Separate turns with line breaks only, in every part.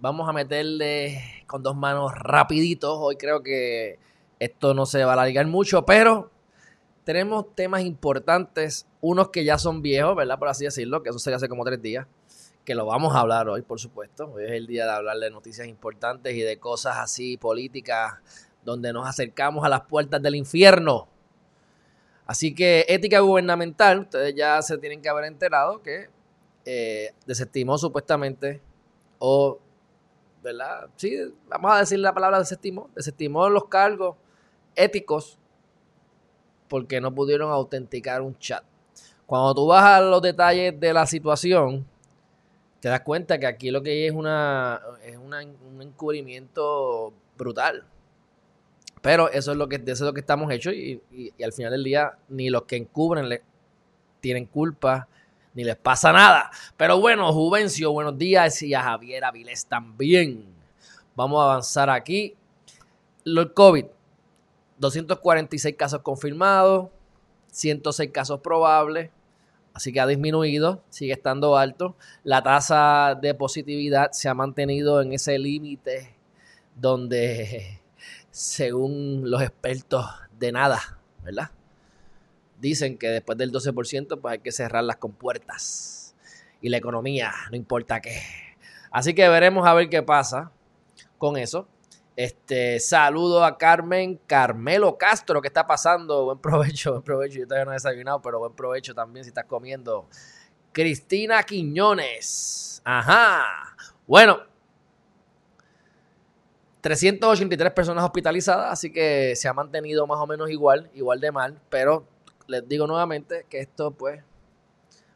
Vamos a meterle con dos manos rapiditos. Hoy creo que esto no se va a alargar mucho, pero tenemos temas importantes, unos que ya son viejos, ¿verdad? Por así decirlo, que eso sería hace como tres días, que lo vamos a hablar hoy, por supuesto. Hoy es el día de hablar de noticias importantes y de cosas así políticas, donde nos acercamos a las puertas del infierno. Así que ética gubernamental, ustedes ya se tienen que haber enterado que eh, desestimó supuestamente o ¿verdad? Sí, vamos a decir la palabra desestimó, desestimó los cargos éticos porque no pudieron autenticar un chat. Cuando tú vas a los detalles de la situación, te das cuenta que aquí lo que hay es, una, es un encubrimiento brutal. Pero eso es lo que, eso es lo que estamos hechos y, y, al final del día ni los que encubren le, tienen culpa ni les pasa nada. Pero bueno, Juvencio, buenos días y a Javier Avilés también. Vamos a avanzar aquí. El COVID, 246 casos confirmados, 106 casos probables, así que ha disminuido, sigue estando alto. La tasa de positividad se ha mantenido en ese límite donde, según los expertos, de nada, ¿verdad? Dicen que después del 12% pues hay que cerrar las compuertas. Y la economía, no importa qué. Así que veremos a ver qué pasa con eso. Este, saludo a Carmen Carmelo Castro, ¿qué está pasando? Buen provecho, buen provecho. Yo todavía no he desayunado, pero buen provecho también si estás comiendo. Cristina Quiñones. Ajá. Bueno, 383 personas hospitalizadas, así que se ha mantenido más o menos igual, igual de mal, pero les digo nuevamente que esto, pues,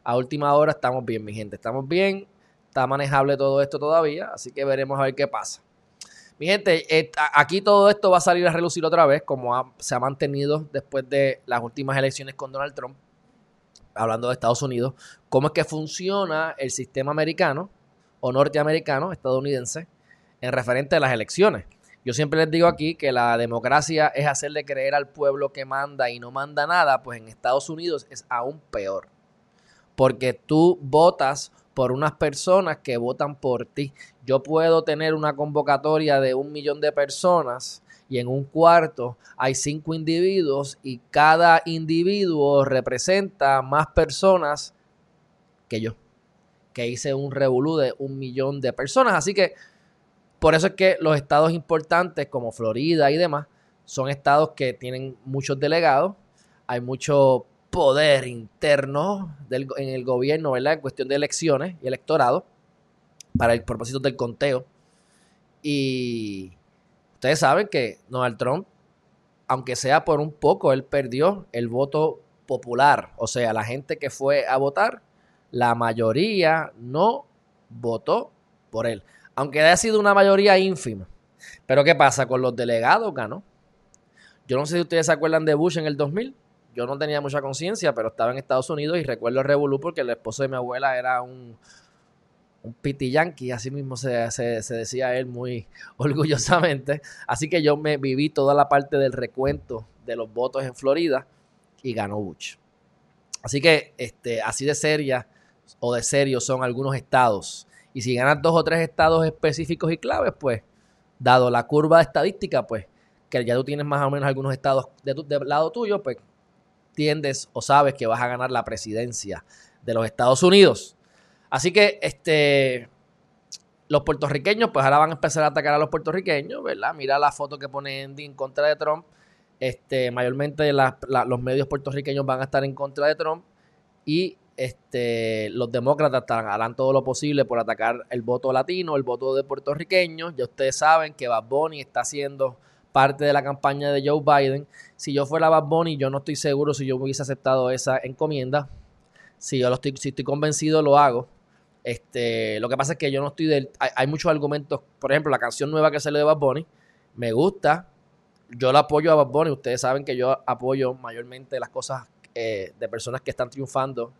a última hora estamos bien, mi gente. Estamos bien, está manejable todo esto todavía, así que veremos a ver qué pasa. Mi gente, eh, aquí todo esto va a salir a relucir otra vez, como se ha mantenido después de las últimas elecciones con Donald Trump, hablando de Estados Unidos, cómo es que funciona el sistema americano o norteamericano, estadounidense, en referente a las elecciones. Yo siempre les digo aquí que la democracia es hacerle creer al pueblo que manda y no manda nada, pues en Estados Unidos es aún peor. Porque tú votas por unas personas que votan por ti. Yo puedo tener una convocatoria de un millón de personas y en un cuarto hay cinco individuos y cada individuo representa más personas que yo, que hice un revolú de un millón de personas. Así que por eso es que los estados importantes como Florida y demás son estados que tienen muchos delegados, hay mucho poder interno en el gobierno, ¿verdad? En cuestión de elecciones y electorado para el propósito del conteo. Y ustedes saben que Donald Trump, aunque sea por un poco, él perdió el voto popular. O sea, la gente que fue a votar, la mayoría no votó por él aunque haya sido una mayoría ínfima. Pero ¿qué pasa? Con los delegados ganó. Yo no sé si ustedes se acuerdan de Bush en el 2000. Yo no tenía mucha conciencia, pero estaba en Estados Unidos y recuerdo el revolú porque el esposo de mi abuela era un, un piti yankee, así mismo se, decía él muy orgullosamente. Así que yo me viví toda la parte del recuento de los votos en Florida y ganó Bush. Así que este, así de seria o de serio son algunos estados y si ganas dos o tres estados específicos y claves, pues, dado la curva estadística, pues, que ya tú tienes más o menos algunos estados de tu, del lado tuyo, pues, tiendes o sabes que vas a ganar la presidencia de los Estados Unidos. Así que, este, los puertorriqueños, pues ahora van a empezar a atacar a los puertorriqueños, ¿verdad? Mira la foto que pone Andy en contra de Trump. Este, mayormente los medios puertorriqueños van a estar en contra de Trump y este, los demócratas harán todo lo posible por atacar el voto latino, el voto de puertorriqueños. Ya ustedes saben que Bad Bunny está haciendo parte de la campaña de Joe Biden. Si yo fuera Bad Bunny, yo no estoy seguro si yo hubiese aceptado esa encomienda. Si yo lo estoy, si estoy convencido, lo hago. Este, lo que pasa es que yo no estoy del. Hay, muchos argumentos. Por ejemplo, la canción nueva que sale de Bad Bunny. Me gusta. Yo la apoyo a Bad Bunny. Ustedes saben que yo apoyo mayormente las cosas eh, de personas que están triunfando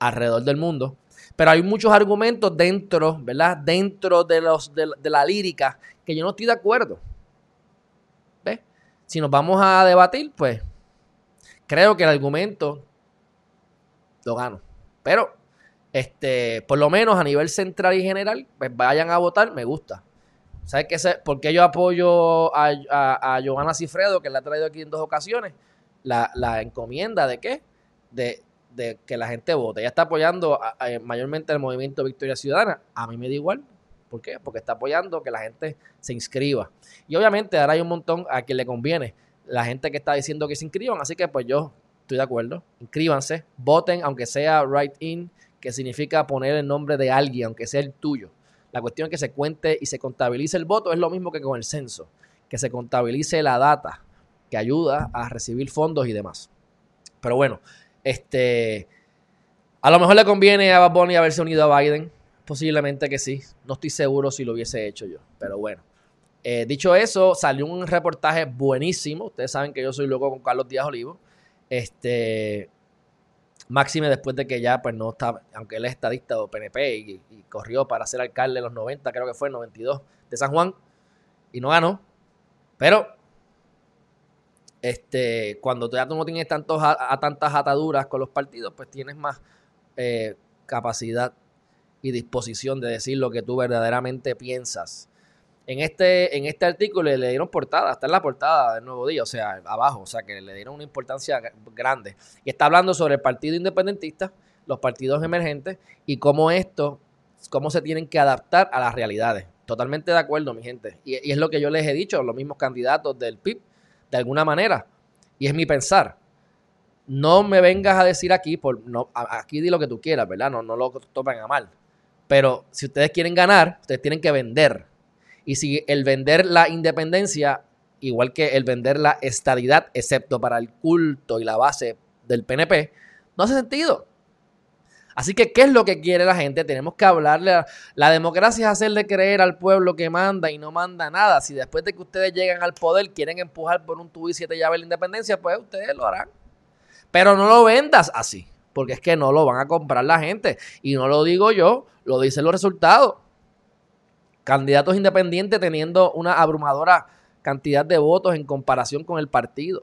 alrededor del mundo. Pero hay muchos argumentos dentro, ¿verdad? Dentro de, los, de, la lírica que yo no estoy de acuerdo. ¿Ves? Si nos vamos a debatir, pues creo que el argumento lo gano. Pero este, por lo menos a nivel central y general, pues vayan a votar, me gusta. ¿Sabes qué? ¿Por qué yo apoyo a, a, Giovanna Cifredo, que la ha traído aquí en dos ocasiones? La, encomienda de qué? De, que la gente vote. Ella está apoyando mayormente el movimiento Victoria Ciudadana. A mí me da igual. ¿Por qué? Porque está apoyando que la gente se inscriba. Y obviamente ahora hay un montón a quien le conviene. La gente que está diciendo que se inscriban. Así que pues yo estoy de acuerdo. Inscríbanse, voten, aunque sea right in que significa poner el nombre de alguien, aunque sea el tuyo. La cuestión es que se cuente y se contabilice el voto, es lo mismo que con el censo, que se contabilice la data que ayuda a recibir fondos y demás. Pero bueno, este, a lo mejor le conviene a Bad haberse unido a Biden, posiblemente que sí, no estoy seguro si lo hubiese hecho yo, pero bueno. Eh, dicho eso, salió un reportaje buenísimo, ustedes saben que yo soy loco con Carlos Díaz Olivo, este, Máxime después de que ya, pues no está, aunque él es estadista o PNP y, corrió para ser alcalde en los 90, creo que fue en 92, de San Juan, y no ganó. Pero, este, cuando ya tú no tienes tantos, a, tantas ataduras con los partidos, pues tienes más eh, capacidad y disposición de decir lo que tú verdaderamente piensas en este, en este artículo le dieron portada, está en la portada del Nuevo Día, o sea, abajo, o sea, que le dieron una importancia grande. Y está hablando sobre el Partido Independentista, los partidos emergentes y cómo esto, cómo se tienen que adaptar a las realidades. Totalmente de acuerdo, mi gente. Y, es lo que yo les he dicho, los mismos candidatos del PIB, de alguna manera. Y es mi pensar. No me vengas a decir aquí, por, no, aquí di lo que tú quieras, ¿verdad? No, no lo topen a mal. Pero si ustedes quieren ganar, ustedes tienen que vender y si el vender la independencia, igual que el vender la estadidad, excepto para el culto y la base del PNP, no hace sentido. Así que, ¿qué es lo que quiere la gente? Tenemos que hablarle. la democracia es hacerle creer al pueblo que manda y no manda nada. Si después de que ustedes llegan al poder quieren empujar por un tubo y siete llaves la independencia, pues ustedes lo harán. Pero no lo vendas así, porque es que no lo van a comprar la gente. Y no lo digo yo, lo dicen los resultados candidatos independientes teniendo una abrumadora cantidad de votos en comparación con el partido.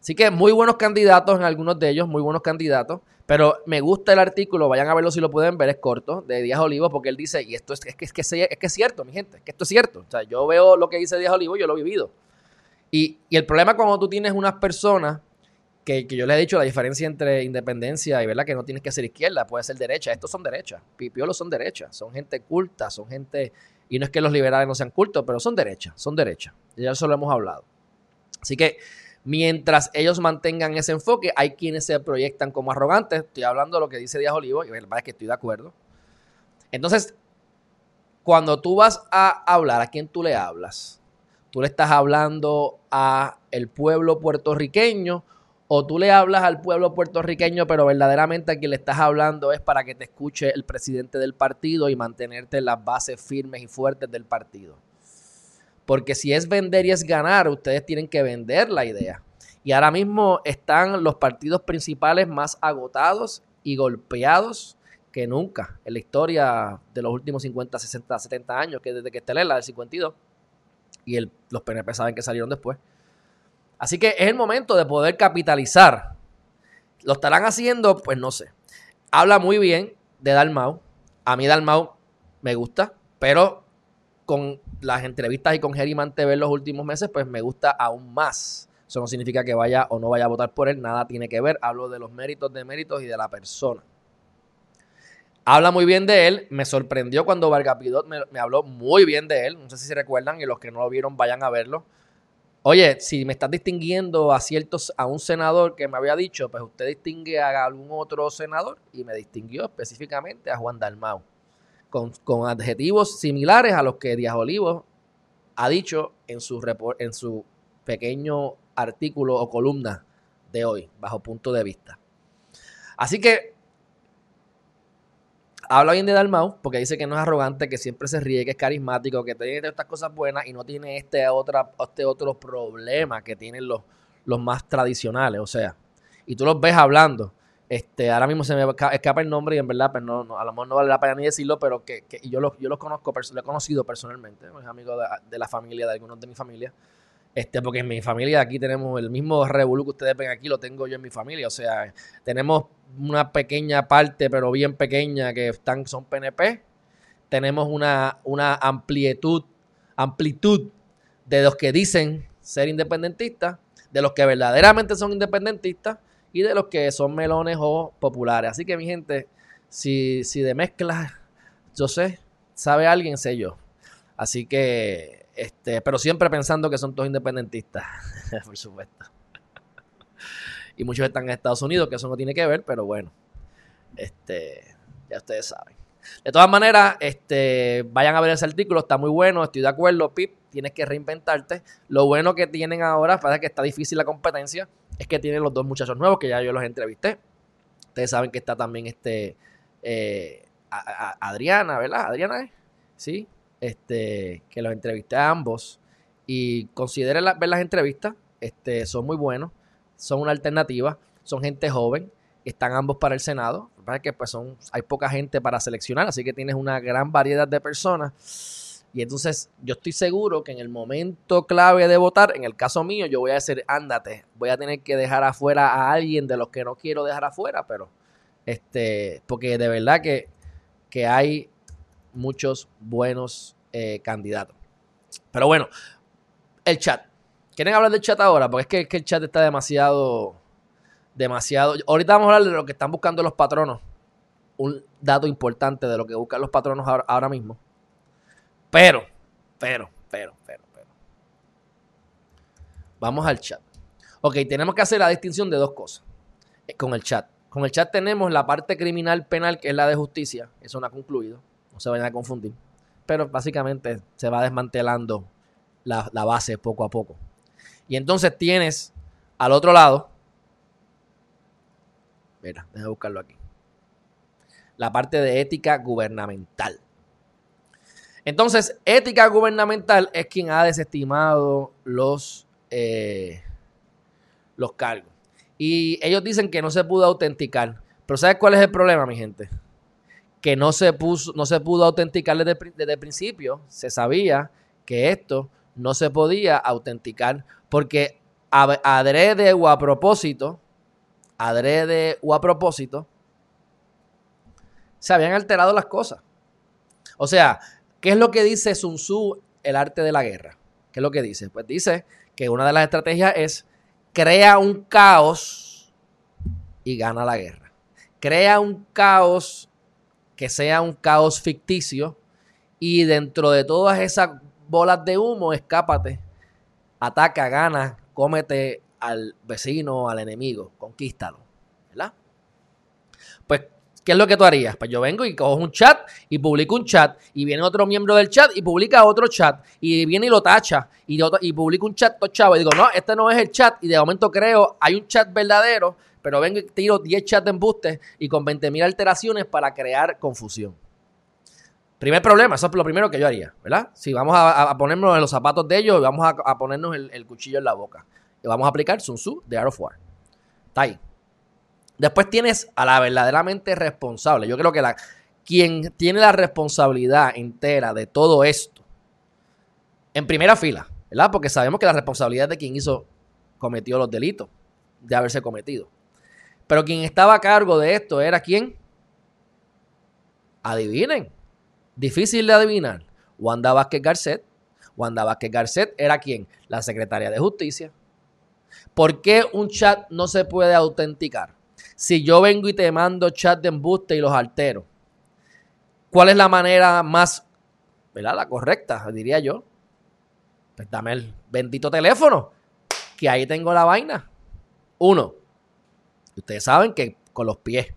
Así que muy buenos candidatos en algunos de ellos, muy buenos candidatos. Pero me gusta el artículo, vayan a verlo si lo pueden ver, es corto, de Díaz Olivo, porque él dice, y esto es, que, es, que, es, cierto, mi gente, que esto es cierto. O sea, yo veo lo que dice Díaz Olivo, yo lo he vivido. Y, y el problema cuando tú tienes unas personas que, yo le he dicho la diferencia entre independencia y verdad que no tienes que ser izquierda, puede ser derecha. Estos son derechas. Pipiolos son derechas. Son gente culta, son gente. Y no es que los liberales no sean cultos, pero son derechas, son derechas. Ya eso lo hemos hablado. Así que mientras ellos mantengan ese enfoque, hay quienes se proyectan como arrogantes. Estoy hablando de lo que dice Díaz Olivo, y verdad que estoy de acuerdo. Entonces, cuando tú vas a hablar, ¿a quién tú le hablas? Tú le estás hablando a el pueblo puertorriqueño o tú le hablas al pueblo puertorriqueño, pero verdaderamente a quien le estás hablando es para que te escuche el presidente del partido y mantenerte en las bases firmes y fuertes del partido. Porque si es vender y es ganar, ustedes tienen que vender la idea. Y ahora mismo están los partidos principales más agotados y golpeados que nunca en la historia de los últimos 50, 60, 70 años, que desde que está la del 52 y el, los PNP saben que salieron después Así que es el momento de poder capitalizar. ¿Lo estarán haciendo? Pues no sé. Habla muy bien de Dalmau. A mí Dalmau me gusta, pero con las entrevistas y con Geriman TV en los últimos meses, pues me gusta aún más. Eso no significa que vaya o no vaya a votar por él, nada tiene que ver. Hablo de los méritos, de méritos y de la persona. Habla muy bien de él. Me sorprendió cuando Vargas me, me habló muy bien de él. No sé si se recuerdan y los que no lo vieron vayan a verlo. Oye, si me estás distinguiendo a ciertos, a un senador que me había dicho, pues usted distingue a algún otro senador y me distinguió específicamente a Juan Dalmau, con, adjetivos similares a los que Díaz Olivo ha dicho en su, en su pequeño artículo o columna de hoy, bajo punto de vista. Así que habla bien de Dalmau porque dice que no es arrogante, que siempre se ríe, que es carismático, que tiene estas cosas buenas y no tiene este, otra, este otro problema que tienen los, los más tradicionales. O sea, y tú los ves hablando. Este, ahora mismo se me escapa el nombre y en verdad, pues no, a lo mejor no vale la pena ni decirlo, pero que, yo, los, yo los conozco, lo he conocido personalmente, es amigo de, la familia, de algunos de mi familia. Este, porque en mi familia aquí tenemos el mismo revolú que ustedes ven aquí, lo tengo yo en mi familia. O sea, tenemos una pequeña parte, pero bien pequeña, que están, son PNP. Tenemos una, una amplitud, amplitud de los que dicen ser independentistas, de los que verdaderamente son independentistas y de los que son melones o populares. Así que mi gente, si, si de mezcla, yo sé, sabe alguien, sé yo. Así que, este, pero siempre pensando que son todos independentistas, por supuesto. y muchos están en Estados Unidos, que eso no tiene que ver, pero bueno, este, ya ustedes saben. De todas maneras, este, vayan a ver ese artículo, está muy bueno, estoy de acuerdo, Pip, tienes que reinventarte. Lo bueno que tienen ahora, para que está difícil la competencia, es que tienen los dos muchachos nuevos que ya yo los entrevisté. Ustedes saben que está también este eh, Adriana, ¿verdad? Adriana. Sí, este, que los entrevisté a ambos y consideren ver las entrevistas, este, son muy buenos, son una alternativa, son gente joven, están ambos para el Senado, que pues son, hay poca gente para seleccionar, así que tienes una gran variedad de personas y entonces yo estoy seguro que en el momento clave de votar, en el caso mío, yo voy a decir, ándate, voy a tener que dejar afuera a alguien de los que no quiero dejar afuera, pero este, porque de verdad que, que hay muchos buenos eh, candidatos. Pero bueno, el chat. ¿Quieren hablar del chat ahora? Porque es que, el chat está demasiado, demasiado. Ahorita vamos a hablar de lo que están buscando los patronos. Un dato importante de lo que buscan los patronos ahora mismo. Pero, pero, pero, pero, pero. Vamos al chat. Ok, tenemos que hacer la distinción de dos cosas eh, con el chat. Con el chat tenemos la parte criminal penal, que es la de justicia. Eso no ha concluido. No se vayan a confundir. Pero básicamente se va desmantelando la, la base poco a poco. Y entonces tienes al otro lado. Mira, déjame buscarlo aquí. La parte de ética gubernamental. Entonces, ética gubernamental es quien ha desestimado los, eh, los cargos. Y ellos dicen que no se pudo autenticar. Pero ¿sabes cuál es el problema, mi gente? Que no se, puso, no se pudo autenticar desde, desde el principio. Se sabía que esto no se podía autenticar porque adrede o a propósito, adrede o a propósito, se habían alterado las cosas. O sea, ¿Qué es lo que dice Sun Tzu, el arte de la guerra? ¿Qué es lo que dice? Pues dice que una de las estrategias es crea un caos y gana la guerra. Crea un caos que sea un caos ficticio y dentro de todas esas bolas de humo, escápate, ataca, gana, cómete al vecino, al enemigo, conquístalo. ¿Verdad? Pues ¿Qué es lo que tú harías? Pues yo vengo y cojo un chat y publico un chat y viene otro miembro del chat y publica otro chat y viene y lo tacha y, y publico un chat tochado y digo, no, este no es el chat y de momento creo, hay un chat verdadero, pero vengo y tiro 10 chats de embuste y con 20.000 alteraciones para crear confusión. Primer problema, eso es lo primero que yo haría, ¿verdad? Si vamos a, ponernos en los zapatos de ellos, vamos a, ponernos el, el, cuchillo en la boca. Y vamos a aplicar Sun Tzu de Art of War. Está ahí. Después tienes a la verdaderamente responsable. Yo creo que la, quien tiene la responsabilidad entera de todo esto, en primera fila, ¿verdad? Porque sabemos que la responsabilidad es de quien hizo, cometió los delitos, de haberse cometido. Pero quien estaba a cargo de esto era quién? Adivinen. Difícil de adivinar. Wanda Vázquez Garcet. Wanda Vázquez Garcet era quién? La secretaria de Justicia. ¿Por qué un chat no se puede autenticar? Si yo vengo y te mando chat de embuste y los altero, ¿cuál es la manera más, ¿verdad? La correcta, diría yo. Pues dame el bendito teléfono, que ahí tengo la vaina. Uno, ustedes saben que con los pies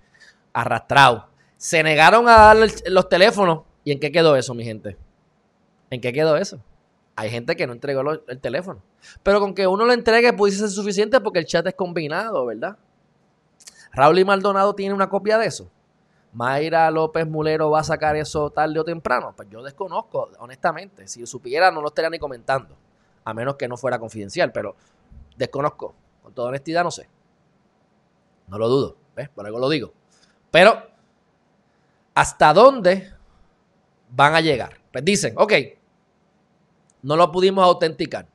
arrastrados, se negaron a darle los teléfonos. ¿Y en qué quedó eso, mi gente? ¿En qué quedó eso? Hay gente que no entregó el teléfono. Pero con que uno lo entregue pudiese ser suficiente porque el chat es combinado, ¿verdad? Raúl y Maldonado tiene una copia de eso. Mayra López Mulero va a sacar eso tarde o temprano. Pues yo desconozco, honestamente. Si supiera, no lo estaría ni comentando. A menos que no fuera confidencial, pero desconozco. Con toda honestidad, no sé. No lo dudo. Por algo lo digo. Pero, ¿hasta dónde van a llegar? Pues dicen, ok, no lo pudimos autenticar.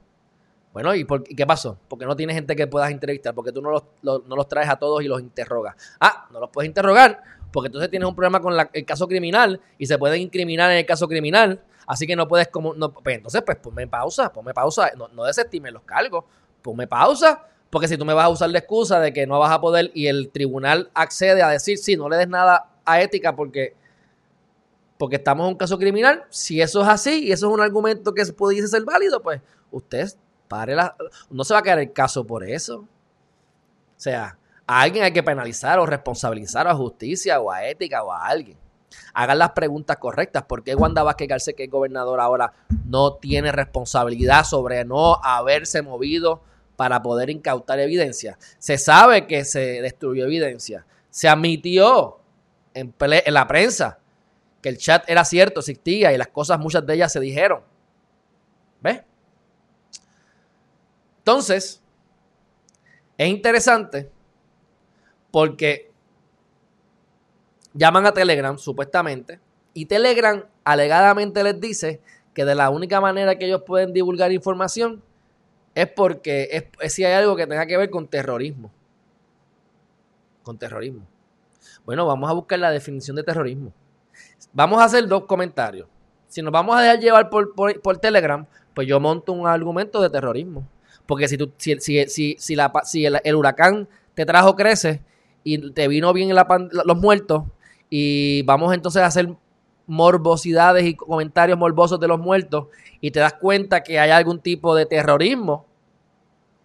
Bueno, ¿y, qué pasó? Porque no tienes gente que puedas entrevistar, porque tú no los, no los traes a todos y los interrogas. Ah, no los puedes interrogar, porque entonces tienes un problema con el caso criminal y se pueden incriminar en el caso criminal. Así que no puedes como... Pues entonces, pues ponme pausa, ponme pausa. No, no desestimes los cargos. Ponme pausa, porque si tú me vas a usar la excusa de que no vas a poder y el tribunal accede a decir, sí, no le des nada a ética porque porque estamos en un caso criminal, si eso es así y eso es un argumento que pudiese ser válido, pues usted la... No se va a caer el caso por eso. O sea, a alguien hay que penalizar o responsabilizar a justicia o a ética o a alguien. Hagan las preguntas correctas. ¿Por qué Wanda Vázquez Garcés, que es gobernador ahora, no tiene responsabilidad sobre no haberse movido para poder incautar evidencia? Se sabe que se destruyó evidencia. Se admitió en, en la prensa que el chat era cierto, existía y las cosas, muchas de ellas se dijeron. ¿Ves? Entonces, es interesante porque llaman a Telegram, supuestamente, y Telegram alegadamente les dice que de la única manera que ellos pueden divulgar información es porque es, si hay algo que tenga que ver con terrorismo. Con terrorismo. Bueno, vamos a buscar la definición de terrorismo. Vamos a hacer dos comentarios. Si nos vamos a dejar llevar por, por, Telegram, pues yo monto un argumento de terrorismo. Porque si, tú, si, si, si, si el, huracán te trajo crece y te vino bien los muertos y vamos entonces a hacer morbosidades y comentarios morbosos de los muertos y te das cuenta que hay algún tipo de terrorismo,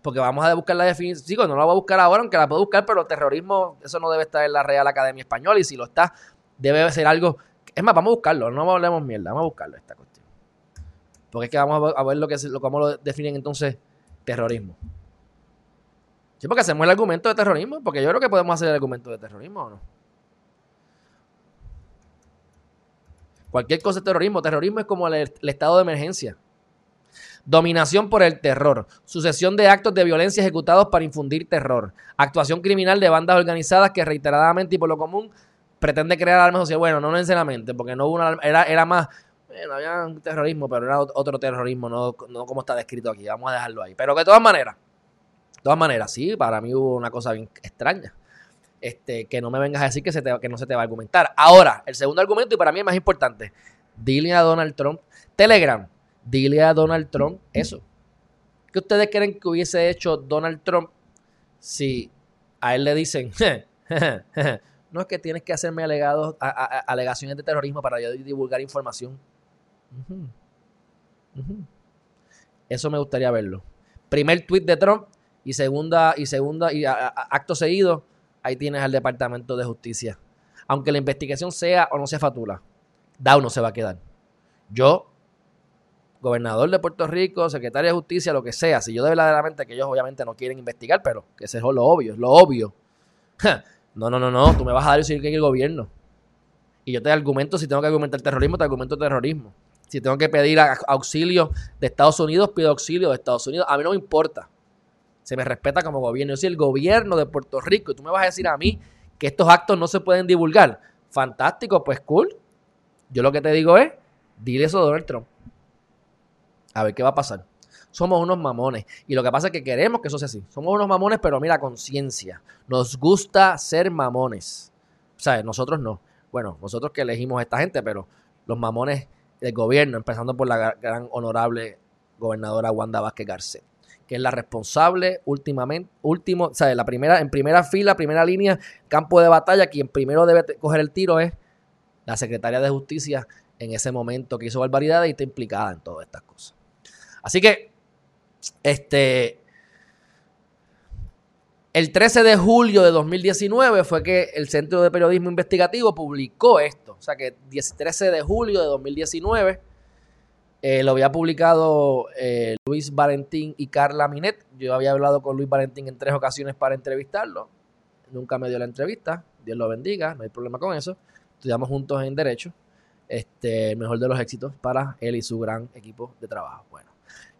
porque vamos a buscar la definición, digo, no la voy a buscar ahora, aunque la puedo buscar, pero terrorismo, eso no debe estar en la Real Academia Española y si lo está, debe ser algo es más, vamos a buscarlo, no hablemos mierda, vamos a buscarlo esta cuestión. Porque es que vamos a ver lo que cómo lo definen entonces terrorismo. Sí, porque hacemos el argumento de terrorismo, porque yo creo que podemos hacer el argumento de terrorismo o no. Cualquier cosa es terrorismo. Terrorismo es como el, estado de emergencia. Dominación por el terror. Sucesión de actos de violencia ejecutados para infundir terror. Actuación criminal de bandas organizadas que reiteradamente y por lo común pretende crear armas sociales. Bueno, no necesariamente, porque no hubo una era, era más, bueno, había un terrorismo, pero era otro terrorismo, no, no como está descrito aquí. Vamos a dejarlo ahí. Pero de todas maneras, de todas maneras, sí, para mí hubo una cosa bien extraña. Este, que no me vengas a decir que, se que no se te va a argumentar. Ahora, el segundo argumento, y para mí es más importante, dile a Donald Trump, Telegram, dile a Donald Trump eso. ¿Qué ustedes creen que hubiese hecho Donald Trump si a él le dicen, no es que tienes que hacerme alegados, alegaciones de terrorismo para yo divulgar información. Eso me gustaría verlo. Primer tweet de Trump y segunda y segunda y acto seguido, ahí tienes al Departamento de Justicia. Aunque la investigación sea o no sea fatula, Dow no se va a quedar. Yo, gobernador de Puerto Rico, secretario de Justicia, lo que sea, si yo de verdaderamente que ellos obviamente no quieren investigar, pero que ese es lo obvio, lo obvio. No, no, no, no. Tú me vas a dar eso que el gobierno. Y yo te argumento, si tengo que argumentar terrorismo, te argumento terrorismo. Si tengo que pedir auxilio de Estados Unidos, pido auxilio de Estados Unidos. A mí no me importa. Se me respeta como gobierno. Yo soy el gobierno de Puerto Rico y tú me vas a decir a mí que estos actos no se pueden divulgar. Fantástico, pues cool. Yo lo que te digo es, dile eso a Donald Trump. A ver qué va a pasar somos unos mamones. Y lo que pasa es que queremos que eso sea así. Somos unos mamones, pero mira, conciencia. Nos gusta ser mamones. O sea, nosotros no. Bueno, nosotros que elegimos a esta gente, pero los mamones del gobierno, empezando por la gran honorable gobernadora Wanda Vázquez Garcet, que es la responsable últimamente, último, o sea, la primera, en primera fila, primera línea, campo de batalla, quien primero debe coger el tiro es la secretaria de justicia en ese momento que hizo barbaridades y está implicada en todas estas cosas. Así que este, el 13 de julio de 2019 fue que el Centro de Periodismo Investigativo publicó esto. O sea que 13 de julio de 2019 eh, lo había publicado eh, Luis Valentín y Carla Minet. Yo había hablado con Luis Valentín en tres ocasiones para entrevistarlo. Nunca me dio la entrevista. Dios lo bendiga, no hay problema con eso. estudiamos juntos en Derecho. Este, mejor de los éxitos para él y su gran equipo de trabajo. Bueno,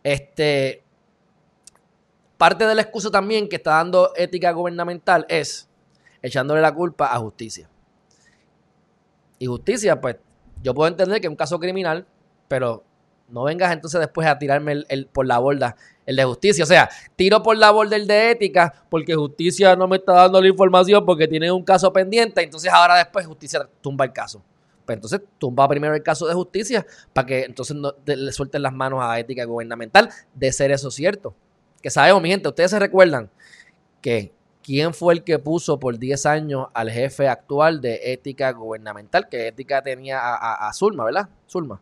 este, parte de la excusa también que está dando ética gubernamental es echándole la culpa a justicia. Y justicia, pues, yo puedo entender que es un caso criminal, pero no vengas entonces después a tirarme el, por la borda el de justicia. O sea, tiro por la borda el de ética porque justicia no me está dando la información porque tiene un caso pendiente. Entonces ahora después justicia tumba el caso. Pues entonces tumba primero el caso de justicia para que entonces no, le suelten las manos a ética gubernamental de ser eso cierto. Que sabemos, mi gente, ustedes se recuerdan que quién fue el que puso por 10 años al jefe actual de ética gubernamental, que ética tenía a, Zulma, ¿verdad? Zulma.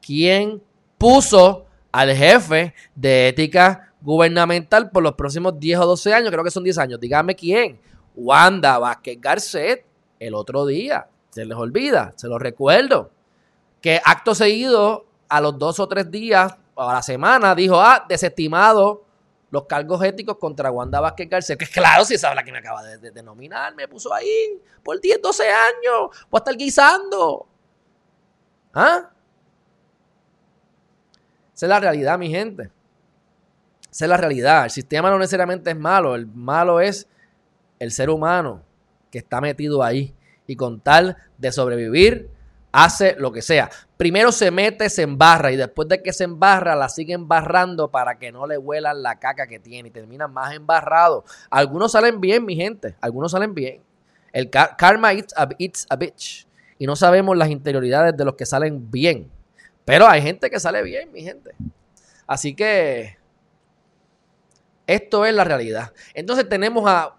¿Quién puso al jefe de ética gubernamental por los próximos 10 o 12 años? Creo que son 10 años. Dígame quién. Wanda Vázquez Garcet, el otro día. Se les olvida, se lo recuerdo. Que acto seguido, a los dos o tres días, a la semana, dijo, ah, desestimado los cargos éticos contra Wanda Vázquez Garcet. Que claro, si esa es la que me acaba de, de, nominar, me puso ahí por 10, 12 años. Voy estar guisando. ¿Ah? Esa es la realidad, mi gente. Esa es la realidad. El sistema no necesariamente es malo. El malo es el ser humano que está metido ahí. Y con tal de sobrevivir, hace lo que sea. Primero se mete, se embarra y después de que se embarra, la sigue embarrando para que no le huelan la caca que tiene y termina más embarrado. Algunos salen bien, mi gente. Algunos salen bien. El karma eats a, bitch. Y no sabemos las interioridades de los que salen bien. Pero hay gente que sale bien, mi gente. Así que esto es la realidad. Entonces tenemos a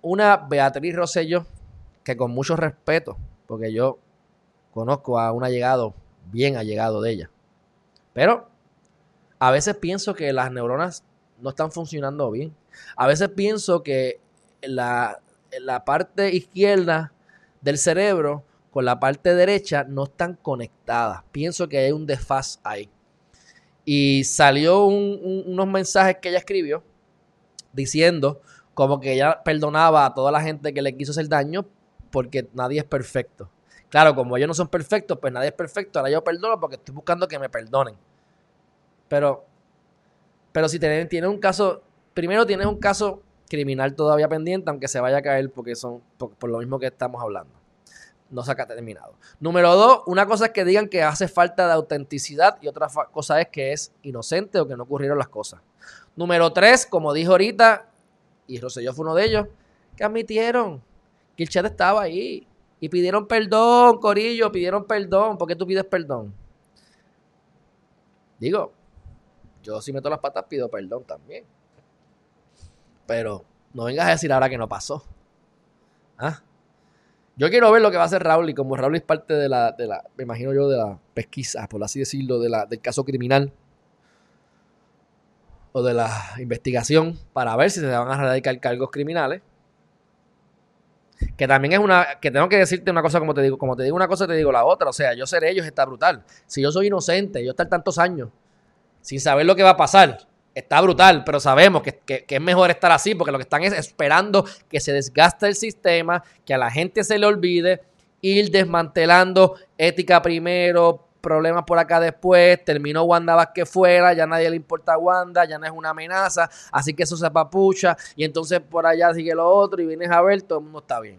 una Beatriz Rosello que con mucho respeto, porque yo conozco a un allegado, bien allegado de ella. Pero a veces pienso que las neuronas no están funcionando bien. A veces pienso que la, la parte izquierda del cerebro con la parte derecha no están conectadas. Pienso que hay un desfaz ahí. Y salió unos mensajes que ella escribió diciendo como que ella perdonaba a toda la gente que le quiso hacer daño porque nadie es perfecto. Claro, como ellos no son perfectos, pues nadie es perfecto. Ahora yo perdono porque estoy buscando que me perdonen. Pero, pero si tienes, un caso, primero tienes un caso criminal todavía pendiente, aunque se vaya a caer porque son por lo mismo que estamos hablando no se ha terminado. Número dos, una cosa es que digan que hace falta de autenticidad y otra cosa es que es inocente o que no ocurrieron las cosas. Número tres, como dijo ahorita, y Roselló fue uno de ellos, que admitieron que el chat estaba ahí y pidieron perdón, Corillo, pidieron perdón. ¿Por qué tú pides perdón? Digo, yo si meto las patas pido perdón también. Pero no vengas a decir ahora que no pasó. ¿Ah? Yo quiero ver lo que va a hacer Raúl y como Raúl es parte de la, de la me imagino yo, de la pesquisa, por así decirlo, de la, del caso criminal o de la investigación para ver si se van a radicar cargos criminales. Que también es una, que tengo que decirte una cosa como te digo, como te digo una cosa te digo la otra, o sea, yo ser ellos está brutal. Si yo soy inocente, yo estar tantos años sin saber lo que va a pasar, está brutal, pero sabemos que, es mejor estar así porque lo que están es esperando que se desgaste el sistema, que a la gente se le olvide, ir desmantelando ética primero, problemas por acá después, terminó Wanda Vázquez fuera, ya nadie le importa a Wanda, ya no es una amenaza, así que eso se papucha y entonces por allá sigue lo otro y vienes a ver, todo el mundo está bien.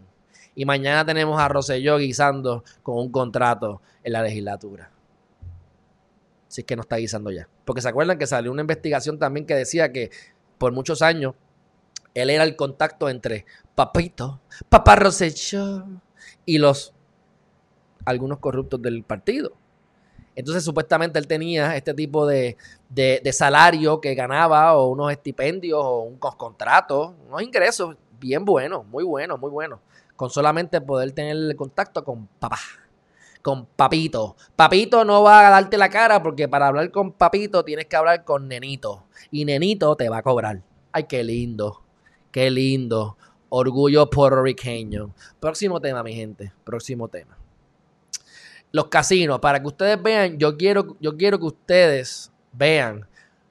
Y mañana tenemos a Rosselló guisando con un contrato en la legislatura si es que no está guisando ya. Porque se acuerdan que salió una investigación también que decía que por muchos años él era el contacto entre Papito, Papá Rosecho y los algunos corruptos del partido. Entonces, supuestamente él tenía este tipo de, de, salario que ganaba, o unos estipendios, o unos contratos, unos ingresos bien buenos, muy buenos, muy buenos, con solamente poder tener contacto con papá con papito. Papito no va a darte la cara porque para hablar con papito tienes que hablar con nenito. Y nenito te va a cobrar. Ay, qué lindo. Qué lindo. Orgullo puertorriqueño. Próximo tema, mi gente. Próximo tema. Los casinos. Para que ustedes vean, yo quiero, yo quiero que ustedes vean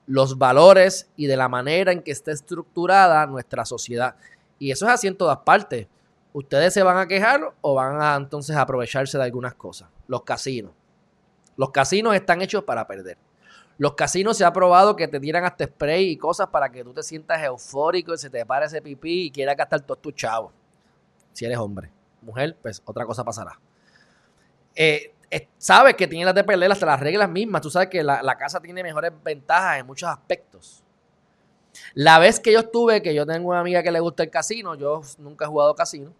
los valores y de la manera en que está estructurada nuestra sociedad. Y eso es así en todas partes ¿Ustedes se van a quejar o van a entonces aprovecharse de algunas cosas? Los casinos. Los casinos están hechos para perder. Los casinos se ha probado que te tiran hasta spray y cosas para que tú te sientas eufórico y se te pare ese pipí y quieras gastar todos tus chavos. Si eres hombre. Mujer, pues otra cosa pasará. Eh, sabes que tiene las de perder hasta las reglas mismas. Tú sabes que la, la, casa tiene mejores ventajas en muchos aspectos. La vez que yo estuve, que yo tengo una amiga que le gusta el casino, yo nunca he jugado casino.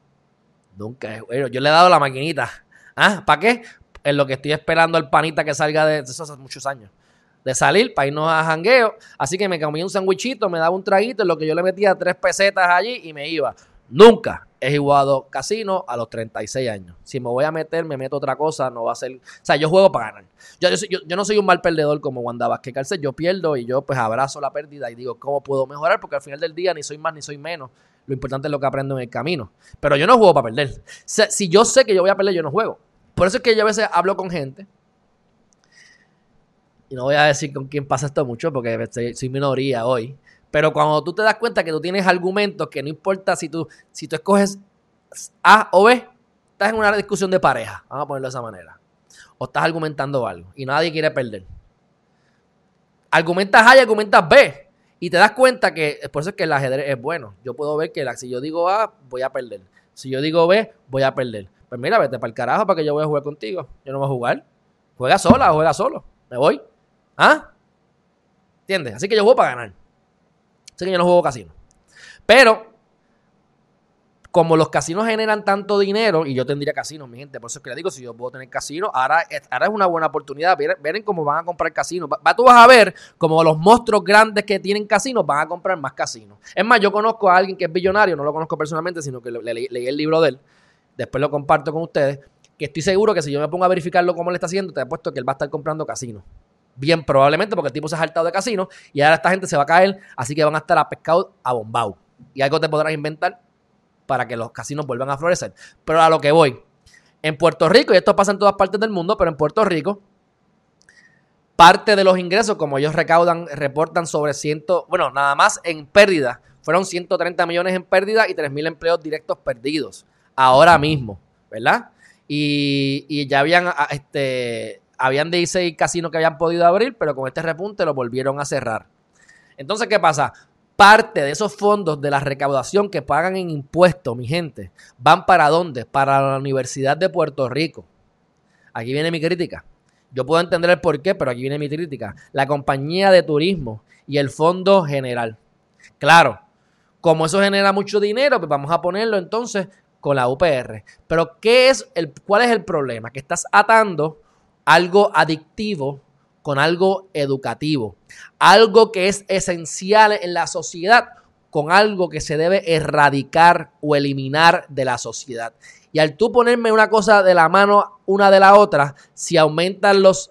Nunca he. Yo le he dado la maquinita. ¿Ah? ¿Para qué? En lo que estoy esperando al panita que salga de, eso hace muchos años. De salir para irnos a jangueo. Así que me comí un sandwichito, me daba un traguito, en lo que yo le metía tres pesetas allí y me iba. Nunca he jugado casino a los 36 años. Si me voy a meter, me meto otra cosa, no va a ser... O sea, yo juego para ganar. Yo, yo, no soy un mal perdedor como Wanda Vázquez Calce. Yo pierdo y yo pues abrazo la pérdida y digo, ¿cómo puedo mejorar? Porque al final del día ni soy más ni soy menos. Lo importante es lo que aprendo en el camino. Pero yo no juego para perder. Si yo sé que yo voy a perder, yo no juego. Por eso es que yo a veces hablo con gente. Y no voy a decir con quién pasa esto mucho porque soy minoría hoy. Pero cuando tú te das cuenta que tú tienes argumentos que no importa si tú, si tú escoges A o B, estás en una discusión de pareja, vamos a ponerlo de esa manera. O estás argumentando algo y nadie quiere perder. Argumentas A y argumentas B. Y te das cuenta que, por eso es que el ajedrez es bueno. Yo puedo ver que si yo digo A, voy a perder. Si yo digo B, voy a perder. Pues mira, vete para el carajo para que yo voy a jugar contigo. Yo no voy a jugar. Juega sola, juega solo. Me voy. ¿Ah? ¿Entiendes? Así que yo juego para ganar. Así que yo no juego casino. Pero, como los casinos generan tanto dinero, y yo tendría casinos, mi gente, por eso es que le digo, si yo puedo tener casino, ahora, ahora es una buena oportunidad. Miren, cómo van a comprar casinos. Va, tú vas a ver como los monstruos grandes que tienen casinos van a comprar más casinos. Es más, yo conozco a alguien que es billonario, no lo conozco personalmente, sino que leí el libro de él. Después lo comparto con ustedes. Que estoy seguro que si yo me pongo a verificarlo cómo le está haciendo, te apuesto que él va a estar comprando casinos. Bien, probablemente porque el tipo se ha saltado de casino y ahora esta gente se va a caer, así que van a estar a pescado a bombao. Y algo te podrás inventar para que los casinos vuelvan a florecer. Pero a lo que voy, en Puerto Rico, y esto pasa en todas partes del mundo, pero en Puerto Rico, parte de los ingresos, como ellos recaudan, reportan sobre ciento, bueno, nada más en pérdida, fueron 130 millones en pérdida y 3 mil empleos directos perdidos ahora mismo, ¿verdad? Y, y ya habían este, habían 16 casinos que habían podido abrir, pero con este repunte lo volvieron a cerrar. Entonces, ¿qué pasa? Parte de esos fondos de la recaudación que pagan en impuestos, mi gente, van para dónde? Para la Universidad de Puerto Rico. Aquí viene mi crítica. Yo puedo entender el por qué, pero aquí viene mi crítica. La compañía de turismo y el fondo general. Claro, como eso genera mucho dinero, pues vamos a ponerlo entonces con la UPR. Pero ¿qué es el, ¿cuál es el problema? Que estás atando algo adictivo con algo educativo, algo que es esencial en la sociedad con algo que se debe erradicar o eliminar de la sociedad. Y al tú ponerme una cosa de la mano una de la otra, si aumentan los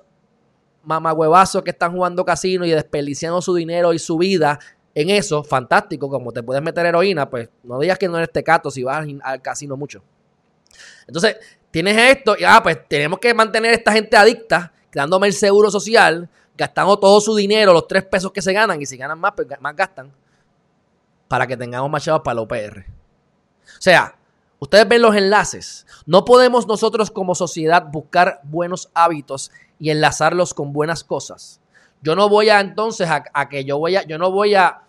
mamagüevazos que están jugando casino y desperdiciando su dinero y su vida en eso, fantástico, como te puedes meter heroína, pues no digas que no eres tecato si vas al casino mucho. Entonces, tienes esto y ah, pues tenemos que mantener a esta gente adicta, dándome el seguro social, gastando todo su dinero, los tres pesos que se ganan, y si ganan más, pues más gastan, para que tengamos más chavos para la OPR. O sea, ustedes ven los enlaces. No podemos nosotros como sociedad buscar buenos hábitos y enlazarlos con buenas cosas. Yo no voy a entonces a, que yo voy a, yo no voy a,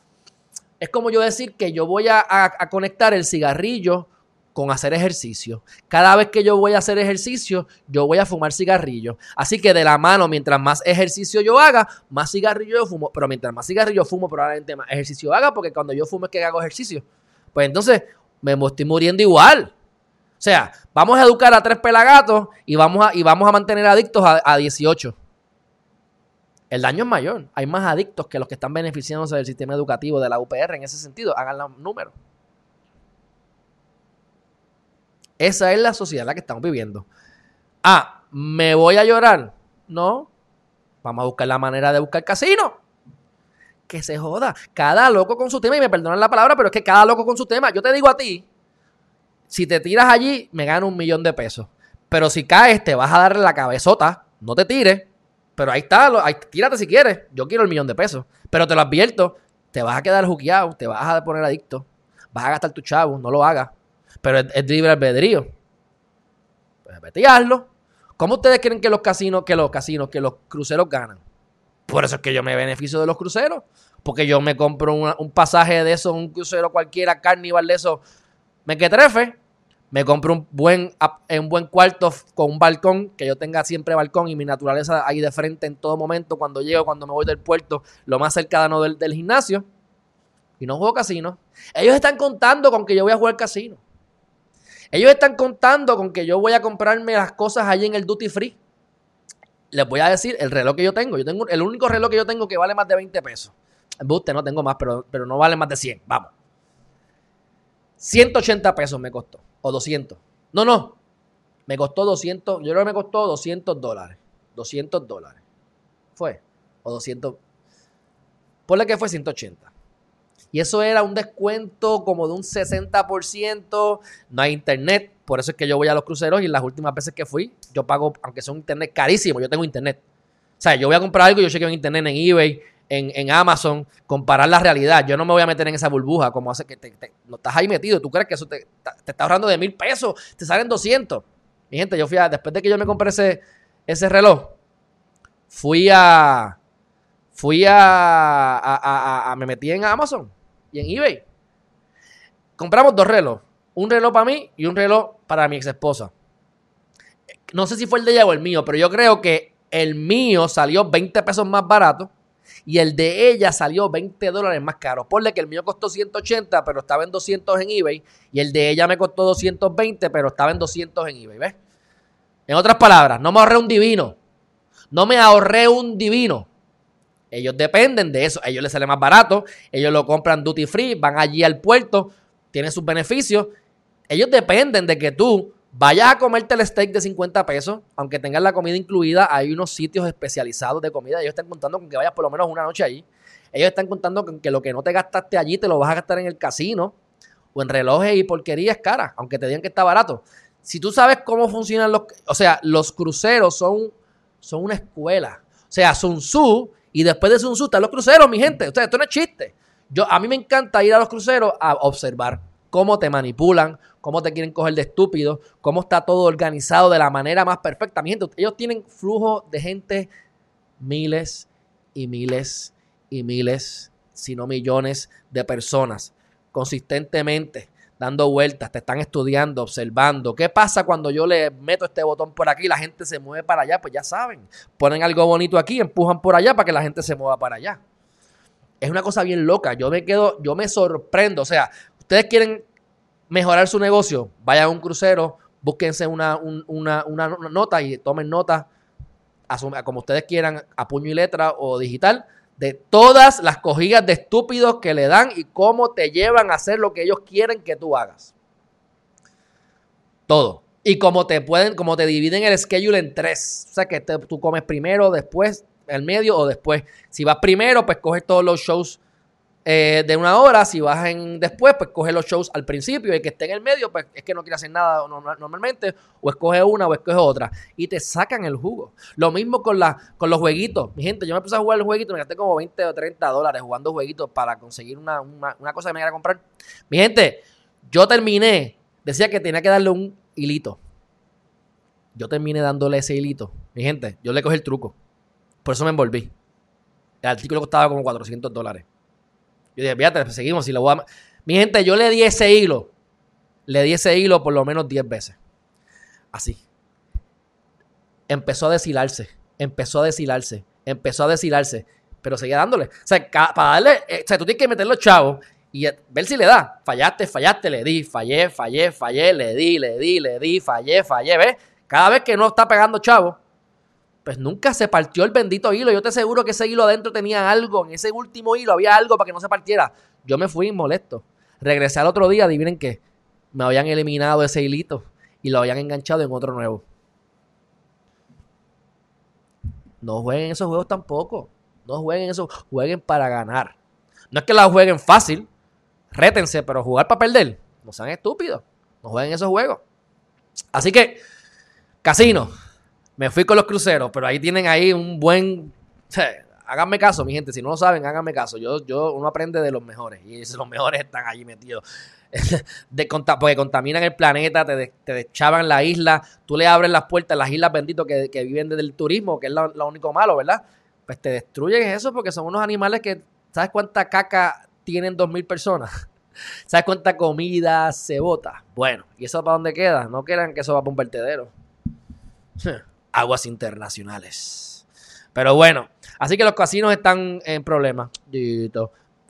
es como yo decir que yo voy a conectar el cigarrillo con hacer ejercicio. Cada vez que yo voy a hacer ejercicio, yo voy a fumar cigarrillo. Así que de la mano, mientras más ejercicio yo haga, más cigarrillo yo fumo. Pero mientras más cigarrillo fumo, probablemente más ejercicio haga, porque cuando yo fumo es que hago ejercicio. Pues entonces me estoy muriendo igual. O sea, vamos a educar a tres pelagatos y vamos a, y vamos a mantener adictos a, a 18. El daño es mayor. Hay más adictos que los que están beneficiándose del sistema educativo de la UPR en ese sentido. Hagan los números. Esa es la sociedad en la que estamos viviendo. Ah, ¿me voy a llorar? No. Vamos a buscar la manera de buscar casino. Que se joda. Cada loco con su tema, y me perdonan la palabra, pero es que cada loco con su tema. Yo te digo a ti, si te tiras allí, me gano un millón de pesos. Pero si caes, te vas a darle la cabezota. No te tires. Pero ahí está, tírate si quieres. Yo quiero el millón de pesos. Pero te lo advierto, te vas a quedar juqueado, te vas a poner adicto. Vas a gastar tu chavo, no lo hagas. Pero es, libre albedrío. Pues vete y hazlo. ¿Cómo ustedes creen que los casinos, que los casinos, que los cruceros ganan? Por eso es que yo me beneficio de los cruceros. Porque yo me compro un pasaje de esos, un crucero cualquiera, carnival de esos, me que trefe. Me compro un buen, un buen cuarto con un balcón, que yo tenga siempre balcón y mi naturaleza ahí de frente en todo momento, cuando llego, cuando me voy del puerto, lo más cercano del, del gimnasio. Y no juego casino. Ellos están contando con que yo voy a jugar casino. Ellos están contando con que yo voy a comprarme las cosas allí en el duty free. Les voy a decir el reloj que yo tengo. Yo tengo el único reloj que yo tengo que vale más de 20 pesos. Buste, no tengo más, pero, pero no vale más de 100. Vamos. 180 pesos me costó. O 200. No, no. Me costó 200. Yo creo que me costó 200 dólares. 200 dólares. Fue. O 200. Ponle que fue 180. Y eso era un descuento como de un 60%. No hay internet. Por eso es que yo voy a los cruceros y las últimas veces que fui, yo pago, aunque sea un internet carísimo, yo tengo internet. O sea, yo voy a comprar algo yo chequeo en internet en eBay, en, Amazon, comparar la realidad. Yo no me voy a meter en esa burbuja como hace que te, no estás ahí metido. Tú crees que eso te, te está ahorrando de mil pesos, te salen 200. Mi gente, yo fui a, después de que yo me compré ese, ese reloj, fui a, fui a, me metí en Amazon y en eBay. Compramos dos relojes, un reloj para mí y un reloj para mi ex esposa. No sé si fue el de ella o el mío, pero yo creo que el mío salió 20 pesos más barato y el de ella salió 20 dólares más caro. Ponle que el mío costó 180, pero estaba en 200 en eBay. Y el de ella me costó 220, pero estaba en 200 en eBay. ¿Ves? En otras palabras, no me ahorré un divino. No me ahorré un divino. Ellos dependen de eso. A ellos les sale más barato. Ellos lo compran duty free, van allí al puerto, tienen sus beneficios. Ellos dependen de que tú Vayas a comerte el steak de 50 pesos, aunque tengas la comida incluida, hay unos sitios especializados de comida. Ellos están contando con que vayas por lo menos una noche allí. Ellos están contando con que lo que no te gastaste allí te lo vas a gastar en el casino o en relojes y porquerías caras, aunque te digan que está barato. Si tú sabes cómo funcionan los... O sea, los cruceros son, son una escuela. O sea, Sun Tzu y después de Sun Tzu están los cruceros, mi gente. O sea, esto no es chiste. Yo, a mí me encanta ir a los cruceros a observar cómo te manipulan, cómo te quieren coger de estúpido, cómo está todo organizado de la manera más perfecta. Mi gente, ellos tienen flujo de gente, miles y miles y miles, si no millones de personas, consistentemente dando vueltas, te están estudiando, observando. ¿Qué pasa cuando yo le meto este botón por aquí y la gente se mueve para allá? Pues ya saben, ponen algo bonito aquí, empujan por allá para que la gente se mueva para allá. Es una cosa bien loca. Yo me quedo, yo me sorprendo. O sea, ustedes quieren mejorar su negocio, vayan a un crucero, búsquense una, nota y tomen nota como ustedes quieran, a puño y letra o digital, de todas las cogidas de estúpidos que le dan y cómo te llevan a hacer lo que ellos quieren que tú hagas. Todo. Y cómo te pueden, cómo te dividen el schedule en tres. O sea, que tú comes primero, después, el medio o después. Si vas primero, pues coges todos los shows eh, de una hora. Si vas en después, pues coge los shows al principio. Y el que esté en el medio, pues es que no quiere hacer nada normalmente. O escoge una o escoge otra. Y te sacan el jugo. Lo mismo con, la, con los jueguitos. Mi gente, yo me puse a jugar el jueguito. Me gasté como 20 o 30 dólares jugando jueguitos para conseguir una, cosa que me iba a comprar. Mi gente, yo terminé. Decía que tenía que darle un hilito. Yo terminé dándole ese hilito. Mi gente, yo le cogí el truco. Por eso me envolví. El artículo costaba como 400 dólares. Yo dije, fíjate, pues seguimos. lo voy Mi gente, yo le di ese hilo. Le di ese hilo por lo menos 10 veces. Así. Empezó a deshilarse. Empezó a deshilarse. Empezó a deshilarse. Pero seguía dándole. O sea, para darle. Eh, o sea, tú tienes que meter los chavos y ver si le da. Fallaste, fallaste, le di. Fallé, fallé, fallé, le di, le di, le di, fallé, fallé. ¿Ves? Cada vez que no está pegando chavo, pues nunca se partió el bendito hilo. Yo te aseguro que ese hilo adentro tenía algo. En ese último hilo había algo para que no se partiera. Yo me fui molesto. Regresé al otro día, adivinen qué. Me habían eliminado ese hilito y lo habían enganchado en otro nuevo. No jueguen esos juegos tampoco. No jueguen esos. Jueguen para ganar. No es que la jueguen fácil. Rétense, pero jugar para perder. No sean estúpidos. No jueguen esos juegos. Así que, casino me fui con los cruceros, pero ahí tienen ahí un buen... háganme caso, mi gente, si no lo saben, háganme caso. Yo, yo, uno aprende de los mejores y los mejores están allí metidos. de, porque contaminan el planeta, te, te deschaban la isla, tú le abres las puertas a las islas benditos que, viven del turismo, que es lo, único malo, ¿verdad? Pues te destruyen eso porque son unos animales que, ¿sabes cuánta caca tienen dos mil personas? ¿Sabes cuánta comida se bota? Bueno, ¿y eso para dónde queda? No quieran que eso va para un vertedero. Aguas internacionales. Pero bueno, así que los casinos están en problemas.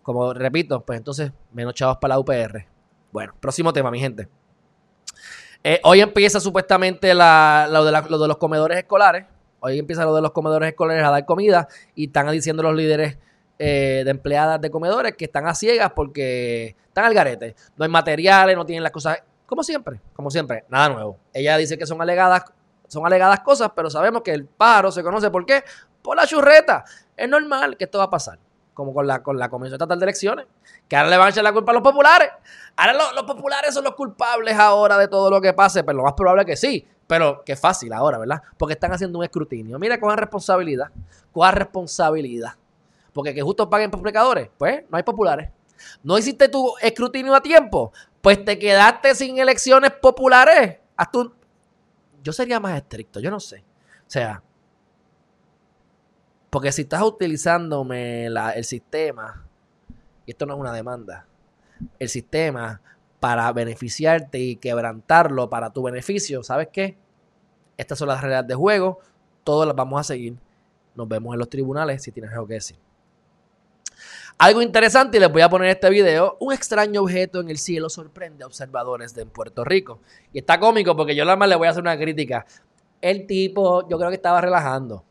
Como repito, pues entonces menos chavos para la UPR. Bueno, próximo tema, mi gente. Eh, hoy empieza supuestamente lo, de lo, de los comedores escolares. Hoy empieza lo de los comedores escolares a dar comida y están diciendo los líderes eh, de empleadas de comedores que están a ciegas porque están al garete. No hay materiales, no tienen las cosas. Como siempre, como siempre, nada nuevo. Ella dice que son alegadas, son alegadas cosas, pero sabemos que el pájaro se conoce por qué. Por la churreta. Es normal que esto va a pasar. Como con la, con la Comisión Estatal de Elecciones. Que ahora le van a echar la culpa a los populares. Ahora los populares son los culpables ahora de todo lo que pase. Pero lo más probable es que sí. Pero qué fácil ahora, ¿verdad? Porque están haciendo un escrutinio. Mira, cojan responsabilidad. Cojan responsabilidad. Porque que justo paguen por pecadores, pues no hay populares. No hiciste tu escrutinio a tiempo, pues te quedaste sin elecciones populares. Haz Yo sería más estricto, yo no sé. O sea, porque si estás utilizándome el sistema, y esto no es una demanda, el sistema para beneficiarte y quebrantarlo para tu beneficio, ¿sabes qué? Estas son las reglas de juego, todas las vamos a seguir. Nos vemos en los tribunales si tienes algo que decir. Algo interesante, y les voy a poner este video, un extraño objeto en el cielo sorprende a observadores de Puerto Rico. Y está cómico porque yo nada más le voy a hacer una crítica. El tipo, yo creo que estaba relajando.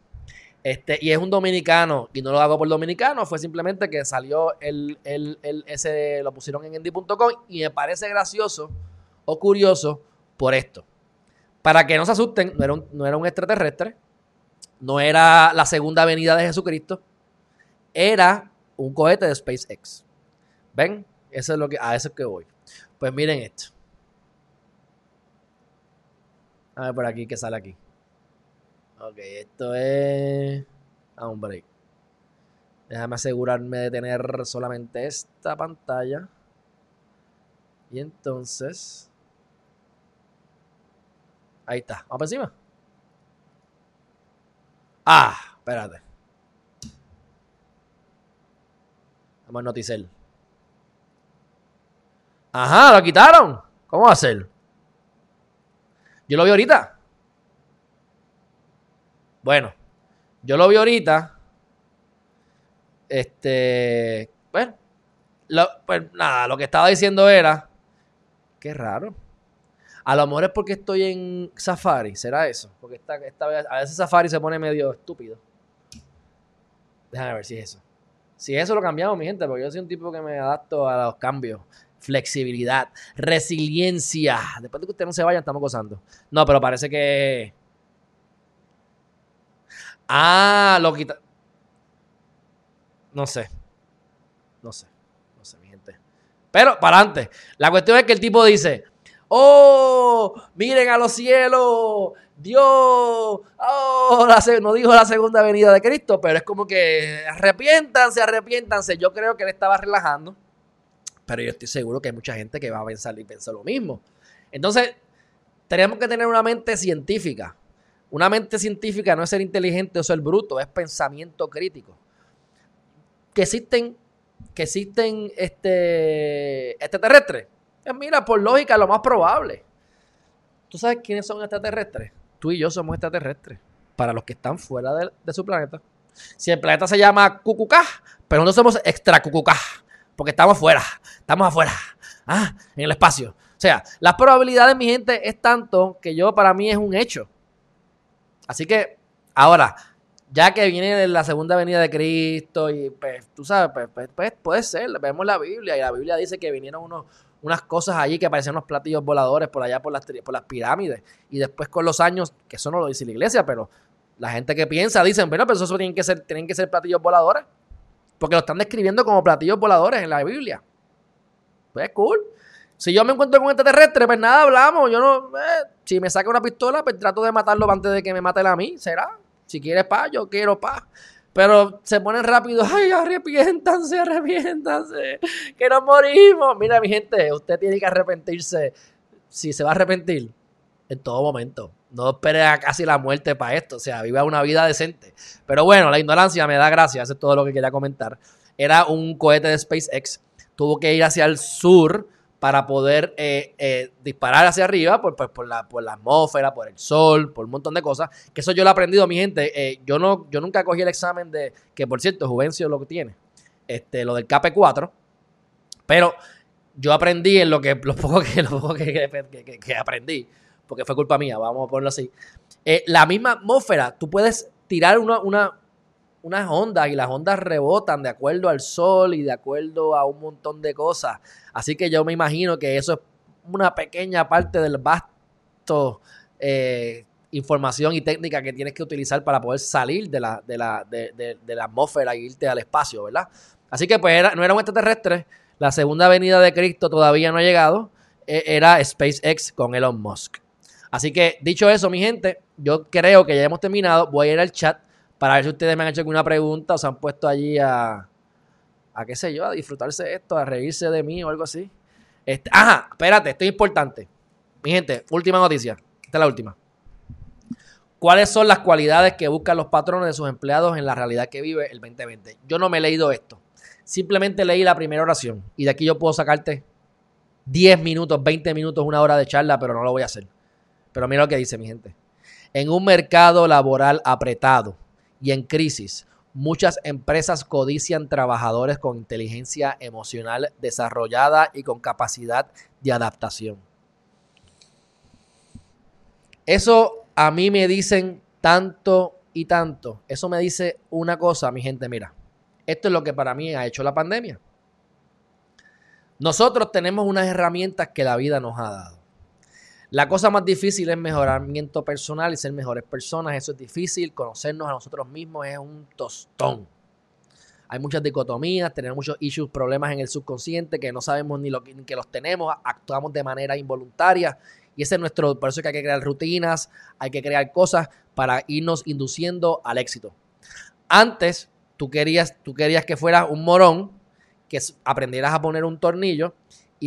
Este, y es un dominicano, y no lo hago por dominicano, fue simplemente que salió el, el, el ese, lo pusieron en endy.com y me parece gracioso o curioso por esto. Para que no se asusten, no era un, no era un extraterrestre, no era la segunda venida de Jesucristo, era un cohete de SpaceX. ¿Ven? Eso es lo que, a eso es que voy. Pues miren esto. A ver por aquí, ¿qué sale aquí? Ok, esto es... A un break. Déjame asegurarme de tener solamente esta pantalla. Y entonces... Ahí está. Vamos por encima. Ah, espérate. Vamos a Noticel. Ajá, lo quitaron. ¿Cómo va a ser? Yo lo vi ahorita. Bueno, yo lo vi ahorita. Este. Bueno. pues nada, lo que estaba diciendo era. Qué raro. A lo mejor es porque estoy en Safari. ¿Será eso? Porque esta, esta a veces Safari se pone medio estúpido. Déjame ver si es eso. Si eso lo cambiamos, mi gente, porque yo soy un tipo que me adapto a los cambios. Flexibilidad, resiliencia. Después de que ustedes no se vayan, estamos gozando. No, pero parece que. Ah, lo quita. No sé. No sé. No sé, mi gente. Pero, para adelante. La cuestión es que el tipo dice: ¡Oh! Miren a los cielos. Dios, oh, no dijo la segunda venida de Cristo, pero es como que arrepiéntanse, arrepiéntanse. Yo creo que él estaba relajando, pero yo estoy seguro que hay mucha gente que va a pensar y pensar lo mismo. Entonces, tenemos que tener una mente científica. Una mente científica no es ser inteligente o ser bruto, es pensamiento crítico. Que existen, que existen este, extraterrestres. Pues mira, por lógica, lo más probable. ¿Tú sabes quiénes son extraterrestres? tú y yo somos extraterrestres. Para los que están fuera de, su planeta. Si el planeta se llama Cucucá, pero no somos extra Cucucá. Porque estamos fuera. Estamos afuera. Ah, en el espacio. O sea, las probabilidades, mi gente, es tanto que yo para mí es un hecho. Así que, ahora, ya que viene la segunda venida de Cristo y pues, tú sabes, pues, pues, pues puede ser, vemos la Biblia y la Biblia dice que vinieron unos, unas cosas allí que parecían unos platillos voladores por allá por las, por las pirámides. Y después con los años, que eso no lo dice la iglesia, pero la gente que piensa dicen, bueno, pero eso tienen que ser, tienen que ser platillos voladores. Porque lo están describiendo como platillos voladores en la Biblia. Pues cool. Si yo me encuentro con un extraterrestre, pues nada, hablamos. Yo no. Eh, si me saca una pistola, pues trato de matarlo antes de que me mate a mí. ¿Será? Si quieres paz, yo quiero paz. Pero se ponen rápido, ay, arrepiéntanse, arrepiéntanse, que nos morimos. Mira, mi gente, usted tiene que arrepentirse. Si se va a arrepentir, en todo momento. No espere a casi la muerte para esto. O sea, viva una vida decente. Pero bueno, la ignorancia me da gracia. Eso es todo lo que quería comentar. Era un cohete de SpaceX. Tuvo que ir hacia el sur para poder eh, eh, disparar hacia arriba por, por, la, por, la, atmósfera, por el sol, por un montón de cosas. Que eso yo lo he aprendido, mi gente. Eh, yo, no, yo nunca cogí el examen de, que por cierto, Juvencio lo que tiene, este, lo del KP4. Pero yo aprendí en lo que, lo poco que, lo poco que, que, aprendí, porque fue culpa mía, vamos a ponerlo así. la misma atmósfera, tú puedes tirar una, una, unas ondas y las ondas rebotan de acuerdo al sol y de acuerdo a un montón de cosas. Así que yo me imagino que eso es una pequeña parte del vasto eh, información y técnica que tienes que utilizar para poder salir de la, de la, de, la atmósfera y irte al espacio, ¿verdad? Así que pues no era un extraterrestre. La segunda venida de Cristo todavía no ha llegado. E, era SpaceX con Elon Musk. Así que dicho eso, mi gente, yo creo que ya hemos terminado. Voy a ir al chat para ver si ustedes me han hecho alguna pregunta o se han puesto allí a, a qué sé yo, a disfrutarse esto, a reírse de mí o algo así. Este, ajá, espérate, esto es importante. Mi gente, última noticia. Esta es la última. ¿Cuáles son las cualidades que buscan los patrones de sus empleados en la realidad que vive el 2020? Yo no me he leído esto. Simplemente leí la primera oración y de aquí yo puedo sacarte 10 minutos, 20 minutos, una hora de charla, pero no lo voy a hacer. Pero mira lo que dice mi gente. En un mercado laboral apretado, y en crisis. Muchas empresas codician trabajadores con inteligencia emocional desarrollada y con capacidad de adaptación. Eso a mí me dicen tanto y tanto. Eso me dice una cosa, mi gente, mira. Esto es lo que para mí ha hecho la pandemia. Nosotros tenemos unas herramientas que la vida nos ha dado. La cosa más difícil es mejoramiento personal y ser mejores personas. Eso es difícil. Conocernos a nosotros mismos es un tostón. Hay muchas dicotomías, tenemos muchos issues, problemas en el subconsciente que no sabemos ni, lo, que los tenemos, actuamos de manera involuntaria. Y ese es nuestro, por eso es que hay que crear rutinas, hay que crear cosas para irnos induciendo al éxito. Antes, tú querías, tú querías que fueras un morón, que aprendieras a poner un tornillo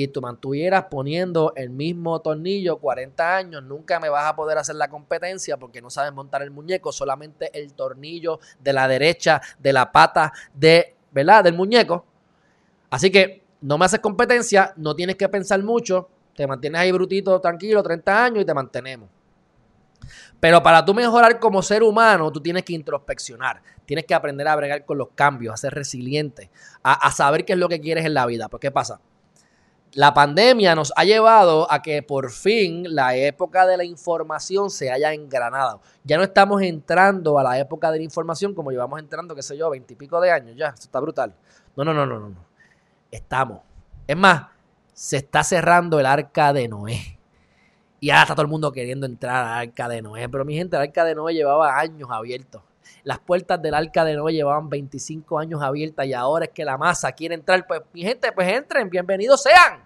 y tú mantuvieras poniendo el mismo tornillo 40 años, nunca me vas a poder hacer la competencia porque no sabes montar el muñeco, solamente el tornillo de la derecha de la pata de, ¿verdad? del muñeco. Así que no me haces competencia, no tienes que pensar mucho, te mantienes ahí brutito, tranquilo, 30 años y te mantenemos. Pero para tú mejorar como ser humano, tú tienes que introspeccionar, tienes que aprender a bregar con los cambios, a ser resiliente, a, a saber qué es lo que quieres en la vida. Pues, ¿qué pasa? La pandemia nos ha llevado a que por fin la época de la información se haya engranado. Ya no estamos entrando a la época de la información como llevamos entrando, qué sé yo, veintipico de años ya. Eso está brutal. No, no, no, no, no. Estamos. Es más, se está cerrando el arca de Noé. Y ahora está todo el mundo queriendo entrar al arca de Noé. Pero mi gente, el arca de Noé llevaba años abiertos. Las puertas del arca de Noé llevaban 25 años abiertas y ahora es que la masa quiere entrar. Pues mi gente, pues entren, bienvenidos sean.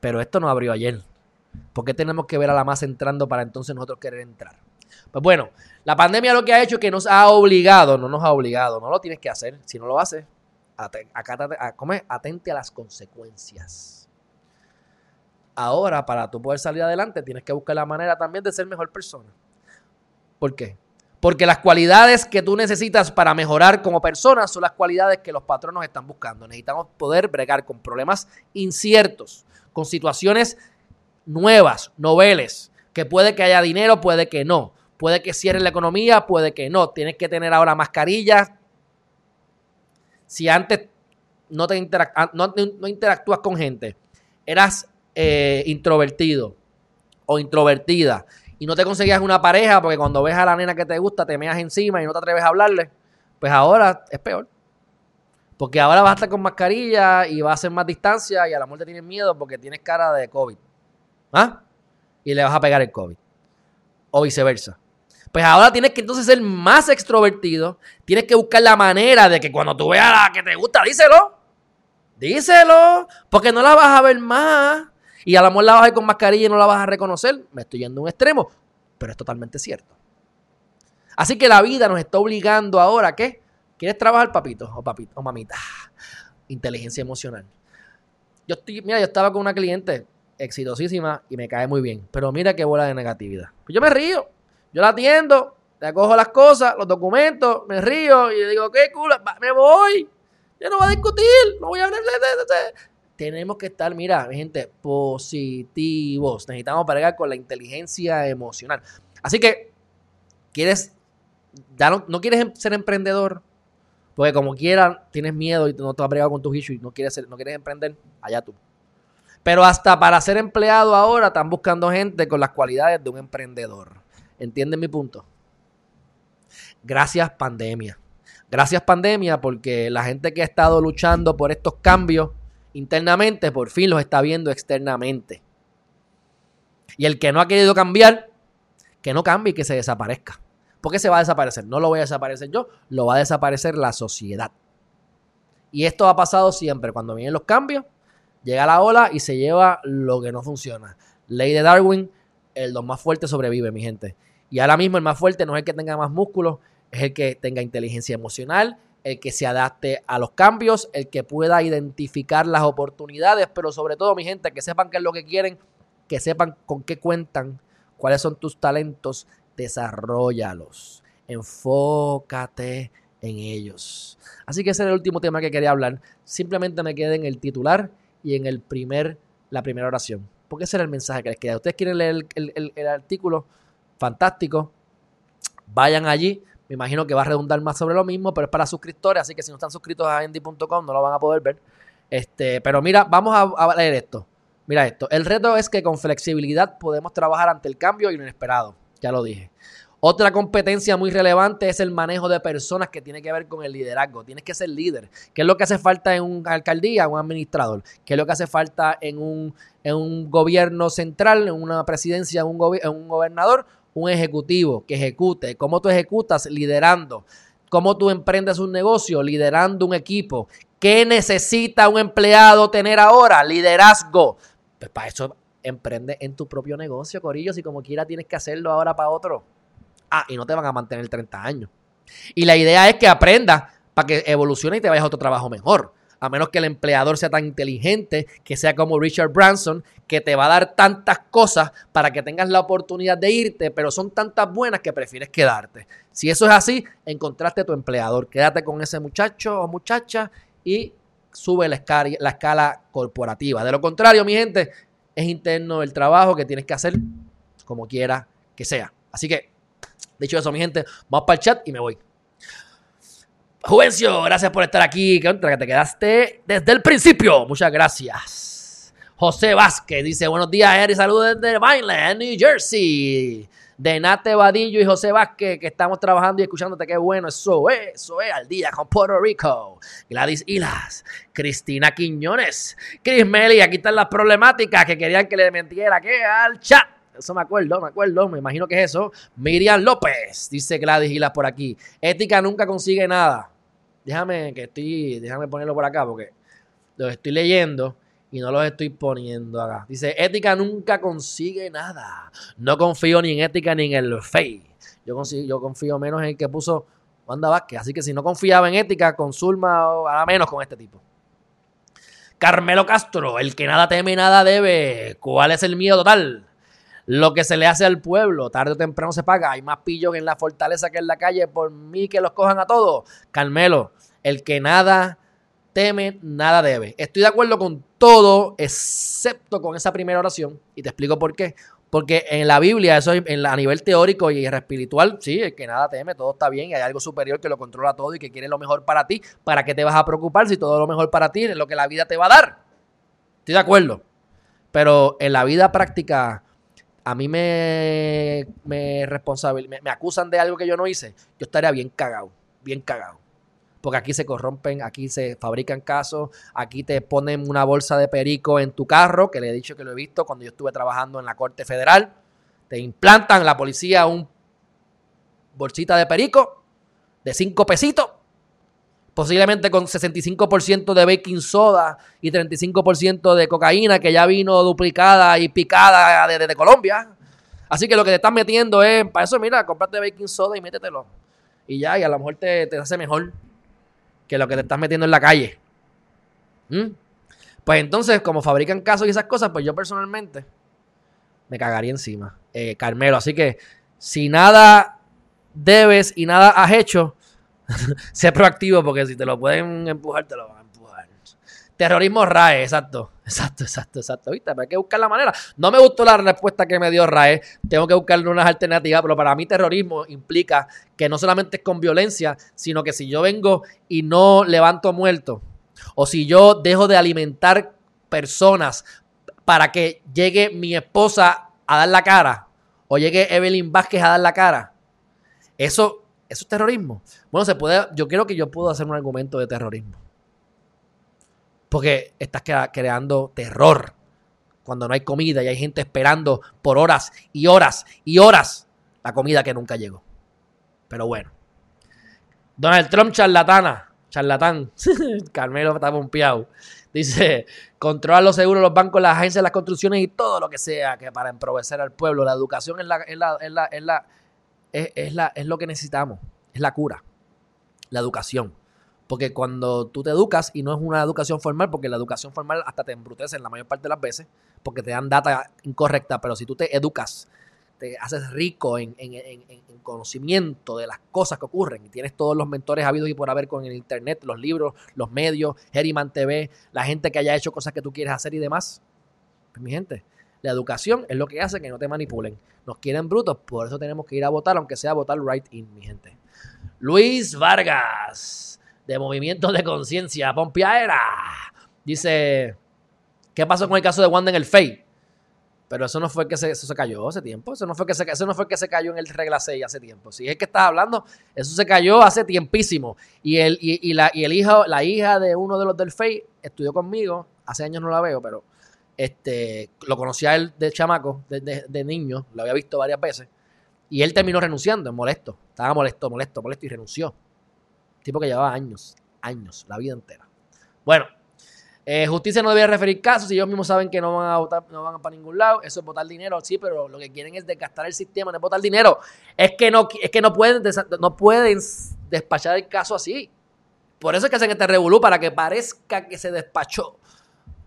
Pero esto no abrió ayer. ¿Por qué tenemos que ver a la masa entrando para entonces nosotros querer entrar? Pues bueno, la pandemia lo que ha hecho es que nos ha obligado, no nos ha obligado, no lo tienes que hacer. Si no lo haces, atente a las consecuencias. Ahora, para tú poder salir adelante, tienes que buscar la manera también de ser mejor persona. ¿Por qué? Porque las cualidades que tú necesitas para mejorar como persona son las cualidades que los patronos están buscando. Necesitamos poder bregar con problemas inciertos, con situaciones nuevas, noveles, que puede que haya dinero, puede que no. Puede que cierre la economía, puede que no. Tienes que tener ahora mascarillas. Si antes no, te ah, no, interactúas con gente, eras eh, introvertido o introvertida y no te conseguías una pareja porque cuando ves a la nena que te gusta te meas encima y no te atreves a hablarle, pues ahora es peor. Porque ahora vas a estar con mascarilla y vas a hacer más distancia y a la muerte tienes miedo porque tienes cara de COVID. ¿Ah? Y le vas a pegar el COVID. O viceversa. Pues ahora tienes que entonces ser más extrovertido. Tienes que buscar la manera de que cuando tú veas a la que te gusta, díselo. Díselo. Porque no la vas a ver más. Y a lo mejor la vas a con mascarilla y no la vas a reconocer. Me estoy yendo a un extremo, pero es totalmente cierto. Así que la vida nos está obligando ahora, ¿qué? ¿Quieres trabajar, papito o papito o mamita? Inteligencia emocional. Yo estoy, mira, yo estaba con una cliente exitosísima y me cae muy bien, pero mira qué bola de negatividad. Pues yo me río, yo la atiendo, le cojo las cosas, los documentos, me río y le digo, qué cool, me voy. Yo no voy a discutir, no voy a tenemos que estar, mira, gente, positivos. Necesitamos parar con la inteligencia emocional. Así que, ¿quieres, no quieres em, ser emprendedor? Porque como quieran, tienes miedo y no te has bregado con tus issues y no quieres, no quieres emprender, allá tú. Pero hasta para ser empleado ahora están buscando gente con las cualidades de un emprendedor. ¿Entienden mi punto? Gracias pandemia. Gracias pandemia porque la gente que ha estado luchando por estos cambios internamente, por fin los está viendo externamente. Y el que no ha querido cambiar, que no cambie y que se desaparezca. ¿Por qué se va a desaparecer? No lo voy a desaparecer yo, lo va a desaparecer la sociedad. Y esto ha pasado siempre. Cuando vienen los cambios, llega la ola y se lleva lo que no funciona. Ley de Darwin, el dos más fuerte sobrevive, mi gente. Y ahora mismo el más fuerte no es el que tenga más músculos, es el que tenga inteligencia emocional, el que se adapte a los cambios, el que pueda identificar las oportunidades, pero sobre todo, mi gente, que sepan qué es lo que quieren, que sepan con qué cuentan, cuáles son tus talentos, desarrollalos, enfócate en ellos. Así que ese es el último tema que quería hablar. Simplemente me quedé en el titular y en el primer, la primera oración. Porque ese era el mensaje que les quería. Ustedes quieren leer el artículo, fantástico. Vayan allí me imagino que va a redundar más sobre lo mismo, pero es para suscriptores, así que si no están suscritos a endy.com no lo van a poder ver. Este, pero mira, vamos a, leer esto. Mira esto. El reto es que con flexibilidad podemos trabajar ante el cambio y lo inesperado. Ya lo dije. Otra competencia muy relevante es el manejo de personas que tiene que ver con el liderazgo. Tienes que ser líder. ¿Qué es lo que hace falta en una alcaldía, un administrador? ¿Qué es lo que hace falta en un, en un gobierno central, en una presidencia, en un, en un gobernador? Un ejecutivo que ejecute, cómo tú ejecutas liderando, cómo tú emprendes un negocio liderando un equipo. ¿Qué necesita un empleado tener ahora? Liderazgo. Pues para eso emprende en tu propio negocio, Corillo, si como quiera tienes que hacerlo ahora para otro. Ah, y no te van a mantener 30 años. Y la idea es que aprendas para que evolucione y te vayas a otro trabajo mejor a menos que el empleador sea tan inteligente, que sea como Richard Branson, que te va a dar tantas cosas para que tengas la oportunidad de irte, pero son tantas buenas que prefieres quedarte. Si eso es así, encontraste a tu empleador, quédate con ese muchacho o muchacha y sube la escala, la escala corporativa. De lo contrario, mi gente, es interno el trabajo que tienes que hacer como quiera que sea. Así que, dicho eso, mi gente, vamos para el chat y me voy. Juvencio, gracias por estar aquí. Que te quedaste desde el principio. Muchas gracias. José Vázquez dice: Buenos días, Eri. Saludos desde Vineland, New Jersey. De Nate Vadillo y José Vázquez, que estamos trabajando y escuchándote. Qué bueno, eso es, eso es, al día con Puerto Rico. Gladys Hilas, Cristina Quiñones, Chris Meli. Aquí están las problemáticas que querían que le mentiera que al chat. Eso me acuerdo, me acuerdo, me imagino que es eso. Miriam López, dice Gladys Gilas por aquí. Ética nunca consigue nada. Déjame que estoy, déjame ponerlo por acá porque lo estoy leyendo y no los estoy poniendo acá. Dice, ética nunca consigue nada. No confío ni en ética ni en el fe. Yo, yo confío menos en el que puso Wanda Vázquez. Así que si no confiaba en ética, con Zulma o a menos con este tipo. Carmelo Castro, el que nada teme, nada debe. ¿Cuál es el miedo total? Lo que se le hace al pueblo, tarde o temprano se paga. Hay más pillos en la fortaleza que en la calle. Por mí que los cojan a todos. Carmelo, el que nada teme, nada debe. Estoy de acuerdo con todo, excepto con esa primera oración. Y te explico por qué. Porque en la Biblia, eso en a nivel teórico y espiritual, sí, el que nada teme, todo está bien y hay algo superior que lo controla todo y que quiere lo mejor para ti. ¿Para qué te vas a preocupar si todo lo mejor para ti es lo que la vida te va a dar? Estoy de acuerdo. Pero en la vida práctica, a mí me, me, me, acusan de algo que yo no hice, yo estaría bien cagado, bien cagado. Porque aquí se corrompen, aquí se fabrican casos, aquí te ponen una bolsa de perico en tu carro, que le he dicho que lo he visto cuando yo estuve trabajando en la Corte Federal. Te implantan la policía un bolsita de perico de cinco pesitos posiblemente con 65% de baking soda y 35% de cocaína que ya vino duplicada y picada desde Colombia. Así que lo que te estás metiendo es, para eso, mira, cómprate baking soda y métetelo. Y ya, y a lo mejor te, te hace mejor que lo que te estás metiendo en la calle. ¿Mm? Pues entonces, como fabrican casos y esas cosas, pues yo personalmente me cagaría encima. Eh, Carmelo, así que si nada debes y nada has hecho, sé proactivo porque si te lo pueden empujar, te lo van a empujar. Terrorismo RAE, exacto. Exacto, exacto, exacto. ¿Viste? Pero hay que buscar la manera. No me gustó la respuesta que me dio RAE. Tengo que buscarle unas alternativas, pero para mí terrorismo implica que no solamente es con violencia, sino que si yo vengo y no levanto muerto, o si yo dejo de alimentar personas para que llegue mi esposa a dar la cara, o llegue Evelyn Vázquez a dar la cara, eso, eso es terrorismo. Bueno, se puede, yo creo que yo puedo hacer un argumento de terrorismo. Porque estás creando terror cuando no hay comida y hay gente esperando por horas y horas y horas la comida que nunca llegó. Pero bueno. Donald Trump charlatana, charlatán. Carmelo está pompeado. Dice, controlar los seguros, los bancos, las agencias, las construcciones y todo lo que sea que para emprovecer al pueblo. La educación la, es la, es la, es la es, la, es lo que necesitamos, es la cura, la educación. Porque cuando tú te educas, y no es una educación formal, porque la educación formal hasta te embrutece en la mayor parte de las veces, porque te dan data incorrecta, pero si tú te educas, te haces rico en, conocimiento de las cosas que ocurren, y tienes todos los mentores habidos y por haber con el internet, los libros, los medios, Herriman TV, la gente que haya hecho cosas que tú quieres hacer y demás, pues mi gente, la educación es lo que hace que no te manipulen. Nos quieren brutos, por eso tenemos que ir a votar, aunque sea votar right in, mi gente. Luis Vargas, de Movimiento de Conciencia, Pompiaera, dice, ¿qué pasó con el caso de Wanda en el FEI? Pero eso no fue que se, eso se cayó hace tiempo. Eso no fue que se, eso no fue que se cayó en el regla 6 hace tiempo. Si es que estás hablando, eso se cayó hace tiempísimo. Y, el, y, la, y el hijo, la hija de uno de los del FEI estudió conmigo. Hace años no la veo, pero este, lo conocía él de chamaco, de, niño, lo había visto varias veces. Y él terminó renunciando, molesto. Estaba molesto, molesto, molesto y renunció. Tipo que llevaba años, años, la vida entera. Bueno, eh, justicia no debía referir casos. Ellos mismos saben que no van a votar, no van a para ningún lado, eso es votar dinero, sí, pero lo que quieren es desgastar el sistema, no es votar dinero. Es que no, es que no pueden, no pueden despachar el caso así. Por eso es que hacen este revolú, para que parezca que se despachó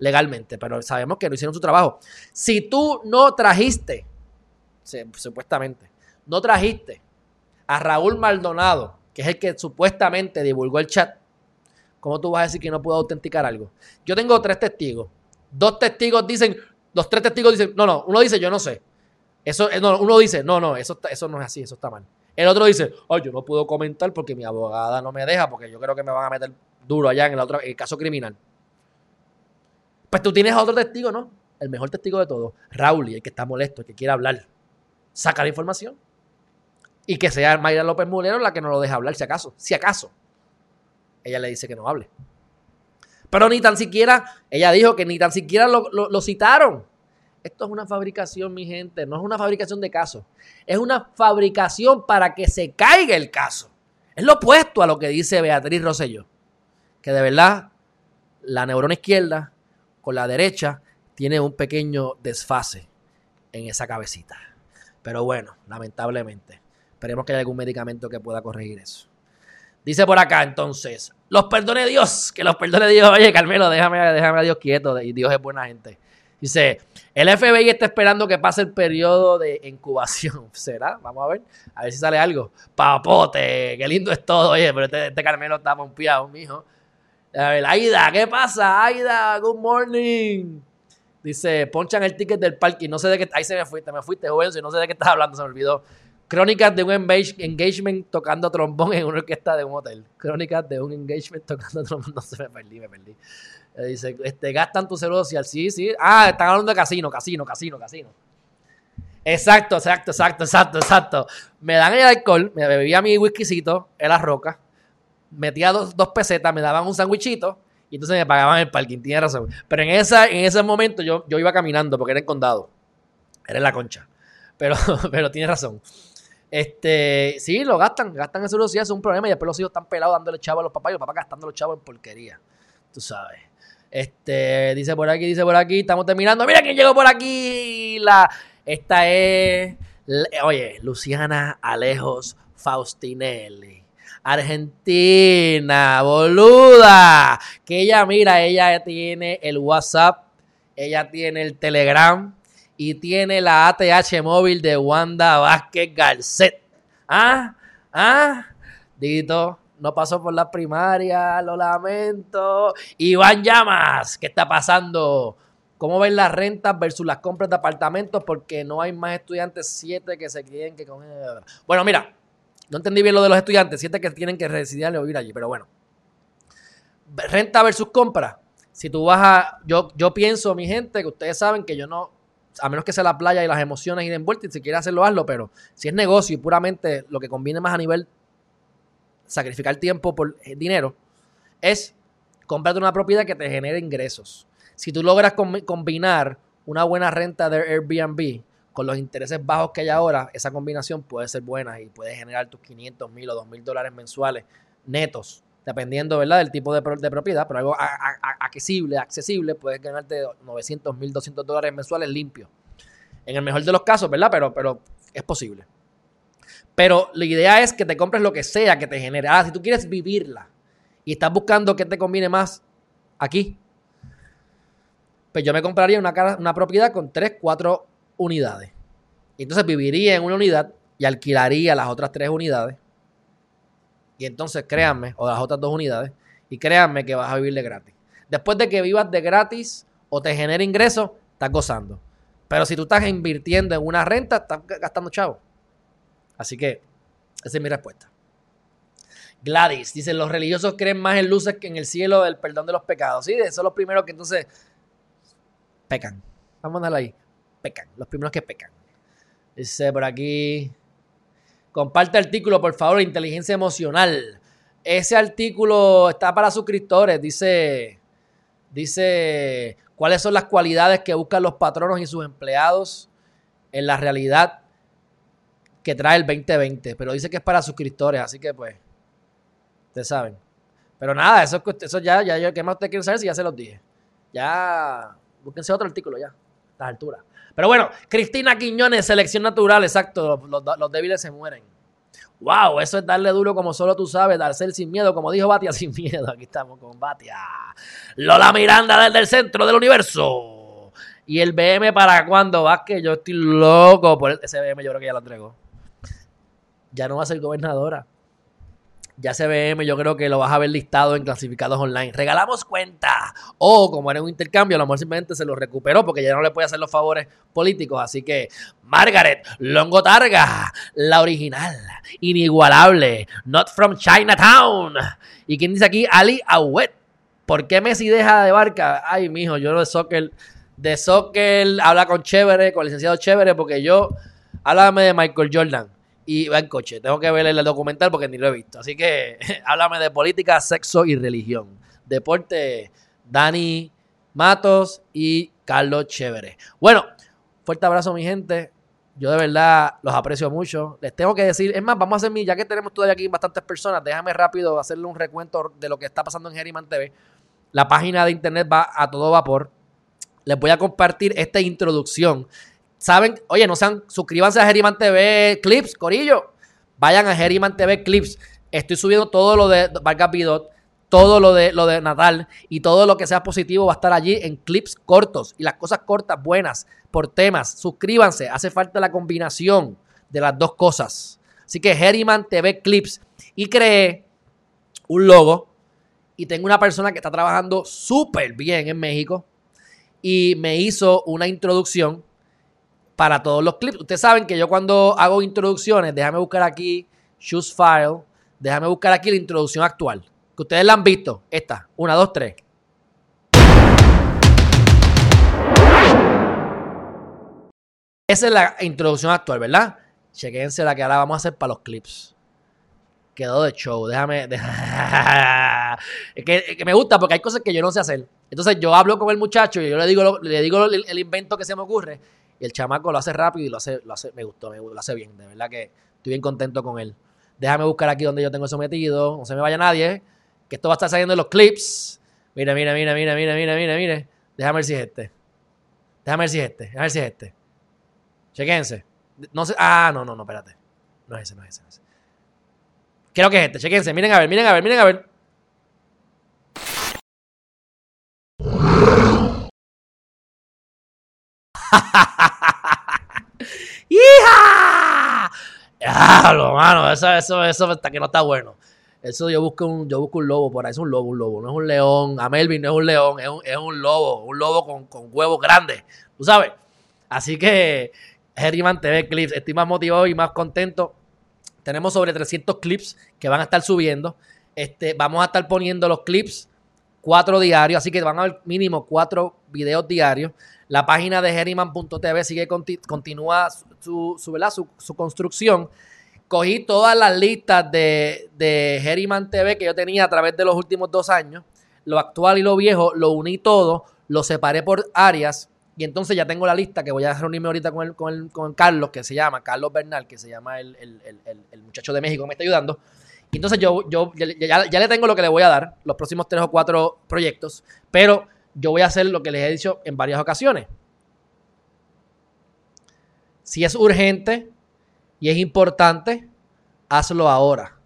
legalmente, pero sabemos que no hicieron su trabajo. Si tú no trajiste, supuestamente, no trajiste a Raúl Maldonado, que es el que supuestamente divulgó el chat, ¿cómo tú vas a decir que no puedo autenticar algo? Yo tengo tres testigos. Dos testigos dicen, los tres testigos dicen, no, no, uno dice, yo no sé. Eso, eh, no, uno dice, no, no, eso, eso no es así, eso está mal. El otro dice, oh, yo no puedo comentar porque mi abogada no me deja, porque yo creo que me van a meter duro allá en el otro en el caso criminal. Pues tú tienes a otro testigo, ¿no? El mejor testigo de todos, Raúl, el que está molesto, el que quiere hablar. Saca la información. Y que sea Mayra López Mulero la que no lo deja hablar, si acaso. Si acaso. Ella le dice que no hable. Pero ni tan siquiera, ella dijo que ni tan siquiera lo, citaron. Esto es una fabricación, mi gente. No es una fabricación de casos. Es una fabricación para que se caiga el caso. Es lo opuesto a lo que dice Beatriz Rosselló. Que de verdad, la neurona izquierda con la derecha tiene un pequeño desfase en esa cabecita. Pero bueno, lamentablemente. Esperemos que haya algún medicamento que pueda corregir eso. Dice por acá entonces, los perdone Dios, que los perdone Dios. Oye, Carmelo, déjame, déjame a Dios quieto. Y Dios es buena gente. Dice, el FBI está esperando que pase el periodo de incubación. ¿Será? Vamos a ver. A ver si sale algo. Papote, qué lindo es todo. Oye, pero este, este Carmelo está pompeado, mijo. A ver, Aida, ¿qué pasa? Aida, good morning. Dice, ponchan el ticket del parking. No sé de qué. Ahí se me fuiste, me fuiste, joven. No sé de qué estás hablando, se me olvidó. Crónicas de un engagement tocando trombón en una orquesta de un hotel. Crónicas de un engagement tocando trombón. No sé, me perdí, me perdí. Eh, dice, este, gastan tu seguro social. Sí, sí. Ah, están hablando de casino, casino, casino, casino. Exacto, exacto, exacto, exacto, exacto. Me dan el alcohol, me bebía mi whiskycito en las rocas metía dos, pesetas, me daban un sandwichito y entonces me pagaban el parking. Tiene razón. Pero en, esa, en ese momento yo, yo iba caminando porque era en condado. Era en la concha. Pero, pero tiene razón. Este, sí, lo gastan, gastan eso sí, es un problema y después los hijos están pelados dándole chavo a los papás y los papás gastando los chavos en porquería. Tú sabes. Este, dice por aquí, dice por aquí, estamos terminando. Mira quién llegó por aquí. La, esta es Oye, Luciana Alejos Faustinelli. Argentina, boluda. Que ella, mira, ella tiene el WhatsApp, ella tiene el Telegram y tiene la ATH móvil de Wanda Vázquez Garcet. ¿Ah? ¿Ah? Dito, no pasó por la primaria, lo lamento. Iván Llamas, ¿qué está pasando? ¿Cómo ven las rentas versus las compras de apartamentos? Porque no hay más estudiantes, siete que se quieren que con... Bueno, mira, no entendí bien lo de los estudiantes, siete que tienen que residir o vivir allí, pero bueno. Renta versus compra. Si tú vas a... Yo, yo pienso, mi gente, que ustedes saben que yo no... A menos que sea la playa y las emociones y de envueltas, y si quieres hacerlo, hazlo, pero si es negocio y puramente lo que conviene más a nivel sacrificar tiempo por eh, dinero, es comprarte una propiedad que te genere ingresos. Si tú logras combinar una buena renta de Airbnb con los intereses bajos que hay ahora, esa combinación puede ser buena y puede generar tus 500 mil o 2 mil dólares mensuales netos, dependiendo ¿verdad? del tipo de, propiedad, pero algo accesible, accesible, puedes ganarte 900 mil, 200 dólares mensuales limpios. En el mejor de los casos, ¿verdad? Pero, pero es posible. Pero la idea es que te compres lo que sea que te genere. Ah, si tú quieres vivirla y estás buscando que te conviene más aquí, pues yo me compraría una, una propiedad con 3, 4 unidades. Y entonces viviría en una unidad y alquilaría las otras 3 unidades. Y entonces créanme, o las otras 2 unidades, y créanme que vas a vivir de gratis. Después de que vivas de gratis o te genere ingresos, estás gozando. Pero si tú estás invirtiendo en una renta, estás gastando chavo. Así que esa es mi respuesta. Gladys dice, los religiosos creen más en luces que en el cielo del perdón de los pecados. Sí, son los primeros que entonces pecan. Vamos a darle ahí. Pecan. Los primeros que pecan. Dice por aquí, comparte artículo, por favor, inteligencia emocional. Ese artículo está para suscriptores. Dice, dice, ¿cuáles son las cualidades que buscan los patronos y sus empleados en la realidad que trae el 2020, pero dice que es para suscriptores, así que pues, ustedes saben. Pero nada, eso, eso ya, ya, ¿qué más ustedes quieren saber si ya se los dije? Ya, búsquense otro artículo ya, a estas alturas. Pero bueno, Cristina Quiñones, selección natural, exacto, los, débiles se mueren. Wow, eso es darle duro como solo tú sabes, darse el sin miedo, como dijo Batia, sin miedo. Aquí estamos con Batia. Lola Miranda desde el centro del universo. Y el BM para cuando vas que yo estoy loco por ese BM, yo creo que ya lo entregó ya no va a ser gobernadora. Ya CBM yo creo que lo vas a ver listado en clasificados online. Regalamos cuenta. O como era un intercambio, a lo mejor simplemente se lo recuperó porque ya no le puede hacer los favores políticos. Así que Margaret Longo Targa, la original, inigualable, not from Chinatown. ¿Y quién dice aquí? Ali Awet. ¿Por qué Messi deja de barca? Ay, mijo, yo de soccer, de soccer habla con Chévere, con el licenciado Chévere, porque yo, háblame de Michael Jordan y va en coche. Tengo que ver el documental porque ni lo he visto. Así que háblame de política, sexo y religión. Deporte, Dani Matos y Carlos Chévere. Bueno, fuerte abrazo, mi gente. Yo de verdad los aprecio mucho. Les tengo que decir, es más, vamos a hacer mi, ya que tenemos todavía aquí bastantes personas, déjame rápido hacerle un recuento de lo que está pasando en Geriman TV. La página de internet va a todo vapor. Les voy a compartir esta introducción saben, oye, no sean, suscríbanse a Geriman TV Clips, Corillo. Vayan a Geriman TV Clips. Estoy subiendo todo lo de Vargas Bidot, todo lo de, lo de Natal y todo lo que sea positivo va a estar allí en clips cortos y las cosas cortas, buenas, por temas. Suscríbanse, hace falta la combinación de las dos cosas. Así que Geriman TV Clips. Y creé un logo y tengo una persona que está trabajando súper bien en México y me hizo una introducción para todos los clips. Ustedes saben que yo cuando hago introducciones, déjame buscar aquí Choose File, déjame buscar aquí la introducción actual. Que ustedes la han visto. Esta, una, dos, tres. Esa es la introducción actual, ¿verdad? Chequense la que ahora vamos a hacer para los clips. Quedó de show. Déjame. es, que, me gusta porque hay cosas que yo no sé hacer. Entonces yo hablo con el muchacho y yo le digo, le digo el invento que se me ocurre el chamaco lo hace rápido y lo hace, lo hace, me gustó, me, lo hace bien. De verdad que estoy bien contento con él. Déjame buscar aquí donde yo tengo eso metido. No se me vaya nadie. Que esto va a estar saliendo en los clips. Mira, mira, mira, mira, mira, mira, mira, mira. Déjame ver si es este. Déjame ver si es este. Déjame ver si es este. Chequense. No sé. Ah, no, no, no, espérate. No es ese, no es ese. No es ese. Creo que es este. Chequense. Miren a ver, miren a ver, miren a ver. ¡Hija! Diablo, mano. Eso, eso, eso hasta que no está bueno. Eso yo busco un, yo busco un lobo por ahí. Es un lobo, un lobo. No es un león. A Melvin no es un león. Es un, es un lobo. Un lobo con, con huevos grandes. ¿Tú sabes? Así que, Herriman TV Clips. Estoy más motivado y más contento. Tenemos sobre 300 clips que van a estar subiendo. Este, vamos a estar poniendo los clips cuatro diarios, así que van a haber mínimo cuatro videos diarios. La página de Herriman.tv sigue continúa su, su, su, construcción. Cogí todas las listas de, de Herriman TV que yo tenía a través de los últimos dos años, lo actual y lo viejo, lo uní todo, lo separé por áreas y entonces ya tengo la lista que voy a reunirme ahorita con, el, con, el, con Carlos, que se llama Carlos Bernal, que se llama el, el, muchacho de México que me está ayudando. Y entonces yo, yo ya, le tengo lo que le voy a dar, los próximos tres o cuatro proyectos, pero yo voy a hacer lo que les he dicho en varias ocasiones. Si es urgente y es importante, hazlo ahora.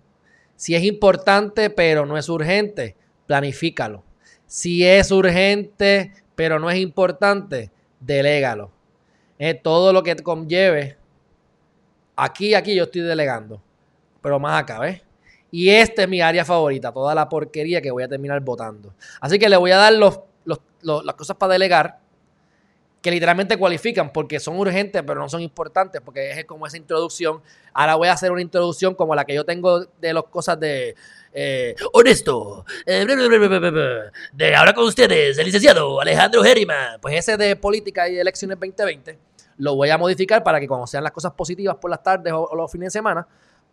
Si es importante pero no es urgente, planifícalo. Si es urgente pero no es importante, delégalo. todo lo que conlleve. Aquí, aquí yo estoy delegando. Pero más acá, ¿ves? Y esta es mi área favorita, toda la porquería que voy a terminar votando. Así que le voy a dar los, las cosas para delegar que literalmente cualifican porque son urgentes pero no son importantes porque es como esa introducción. Ahora voy a hacer una introducción como la que yo tengo de las cosas de eh, honesto. Eh, de ahora con ustedes, el licenciado Alejandro Herriman. Pues ese de política y elecciones 2020 lo voy a modificar para que cuando sean las cosas positivas por las tardes o, los fines de semana,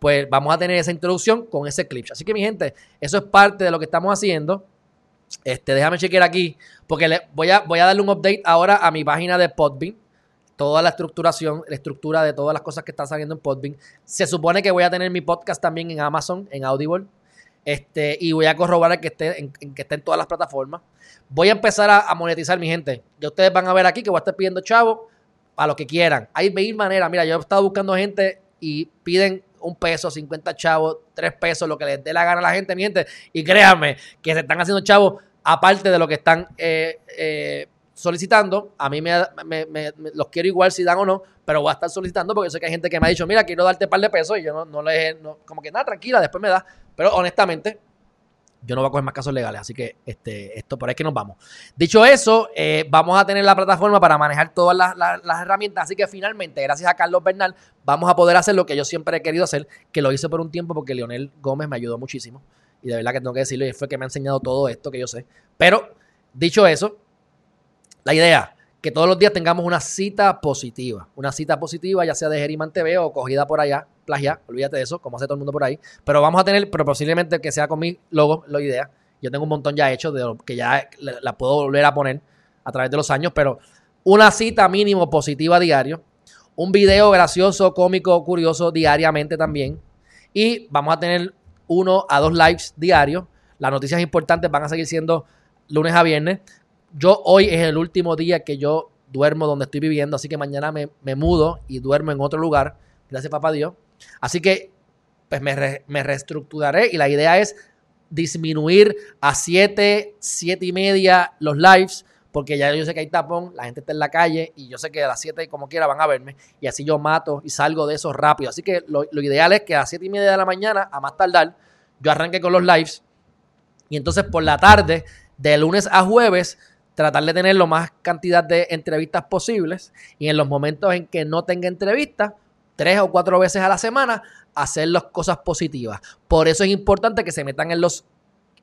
pues vamos a tener esa introducción con ese clip. Así que mi gente, eso es parte de lo que estamos haciendo. Este, déjame chequear aquí, porque voy, a, voy a darle un update ahora a mi página de Podbean. Toda la estructuración, la estructura de todas las cosas que están saliendo en Podbean. Se supone que voy a tener mi podcast también en Amazon, en Audible. Este, y voy a corroborar que esté en, que esté en todas las plataformas. Voy a empezar a, monetizar, mi gente. Ya ustedes van a ver aquí que voy a estar pidiendo chavo a lo que quieran. Hay mil maneras. Mira, yo he estado buscando gente y piden un peso, 50 chavos, tres pesos, lo que les dé la gana a la gente, mi gente. Y créanme que se están haciendo chavos aparte de lo que están eh, eh, solicitando. A mí me, los quiero igual si dan o no, pero voy a estar solicitando porque sé que hay gente que me ha dicho, mira, quiero darte un par de pesos y yo no, no le, no, como que nada, tranquila, después me da. Pero honestamente, yo no voy a coger más casos legales, así que este, esto por ahí que nos vamos. Dicho eso, eh, vamos a tener la plataforma para manejar todas las, herramientas, así que finalmente, gracias a Carlos Bernal, vamos a poder hacer lo que yo siempre he querido hacer, que lo hice por un tiempo porque Leonel Gómez me ayudó muchísimo, y de verdad que tengo que decirlo, y fue que me ha enseñado todo esto que yo sé. Pero, dicho eso, la idea, que todos los días tengamos una cita positiva. Una cita positiva, ya sea de Geriman TV o cogida por allá, plagia, olvídate de eso, como hace todo el mundo por ahí. Pero vamos a tener, pero posiblemente que sea con mi logo, la idea. Yo tengo un montón ya hecho, de que ya la puedo volver a poner a través de los años, pero una cita mínimo positiva diario. Un video gracioso, cómico, curioso diariamente también. Y vamos a tener uno a dos lives diarios. Las noticias importantes van a seguir siendo lunes a viernes yo hoy es el último día que yo duermo donde estoy viviendo, así que mañana me, mudo y duermo en otro lugar, gracias papá Dios. Así que pues me, reestructuraré y la idea es disminuir a 7, 7 y media los lives, porque ya yo sé que hay tapón, la gente está en la calle y yo sé que a las 7 como quiera van a verme y así yo mato y salgo de eso rápido. Así que lo, lo ideal es que a 7 y media de la mañana, a más tardar, yo arranque con los lives y entonces por la tarde, de lunes a jueves, tratar de tener lo más cantidad de entrevistas posibles y en los momentos en que no tenga entrevistas, tres o cuatro veces a la semana, hacer las cosas positivas. Por eso es importante que se metan en los,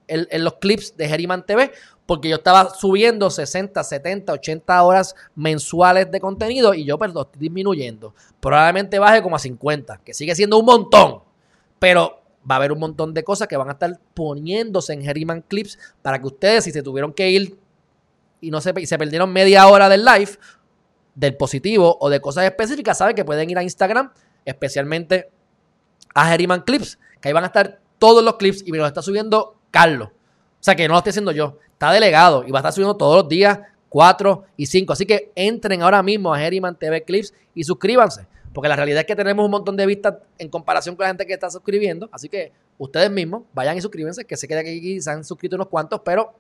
en, los clips de Geriman TV, porque yo estaba subiendo 60, 70, 80 horas mensuales de contenido y yo, perdón, estoy disminuyendo. Probablemente baje como a 50, que sigue siendo un montón, pero va a haber un montón de cosas que van a estar poniéndose en Geriman Clips para que ustedes, si se tuvieron que ir y no se, se perdieron media hora del live, del positivo o de cosas específicas, saben que pueden ir a Instagram, especialmente a Geriman Clips, que ahí van a estar todos los clips y me los está subiendo Carlos. O sea que no lo estoy haciendo yo, está delegado y va a estar subiendo todos los días 4 y 5. Así que entren ahora mismo a Geriman TV Clips y suscríbanse Porque la realidad es que tenemos un montón de vistas en comparación con la gente que está suscribiendo. Así que ustedes mismos vayan y suscríbanse, que sé que aquí se han suscrito unos cuantos, pero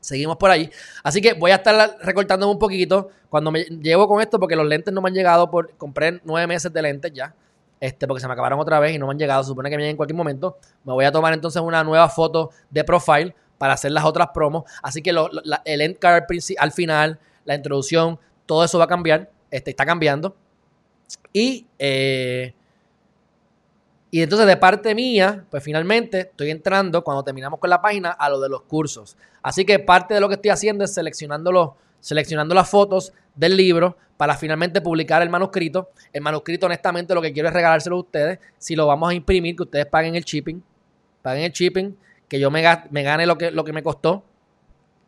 seguimos por ahí. Así que voy a estar recortando un poquito cuando me llevo con esto, porque los lentes no me han llegado. por Compré nueve meses de lentes ya. Este, porque se me acabaron otra vez y no me han llegado. Supone que me lleguen en cualquier momento. Me voy a tomar entonces una nueva foto de profile para hacer las otras promos. Así que el end card al final, la introducción, todo eso va a cambiar. Este, está cambiando. Y, eh, y entonces de parte mía, pues finalmente estoy entrando, cuando terminamos con la página, a lo de los cursos. Así que parte de lo que estoy haciendo es seleccionando, los, seleccionando las fotos del libro para finalmente publicar el manuscrito. El manuscrito, honestamente, lo que quiero es regalárselo a ustedes. Si lo vamos a imprimir, que ustedes paguen el shipping. Paguen el shipping, que yo me, me gane lo que, lo que me costó.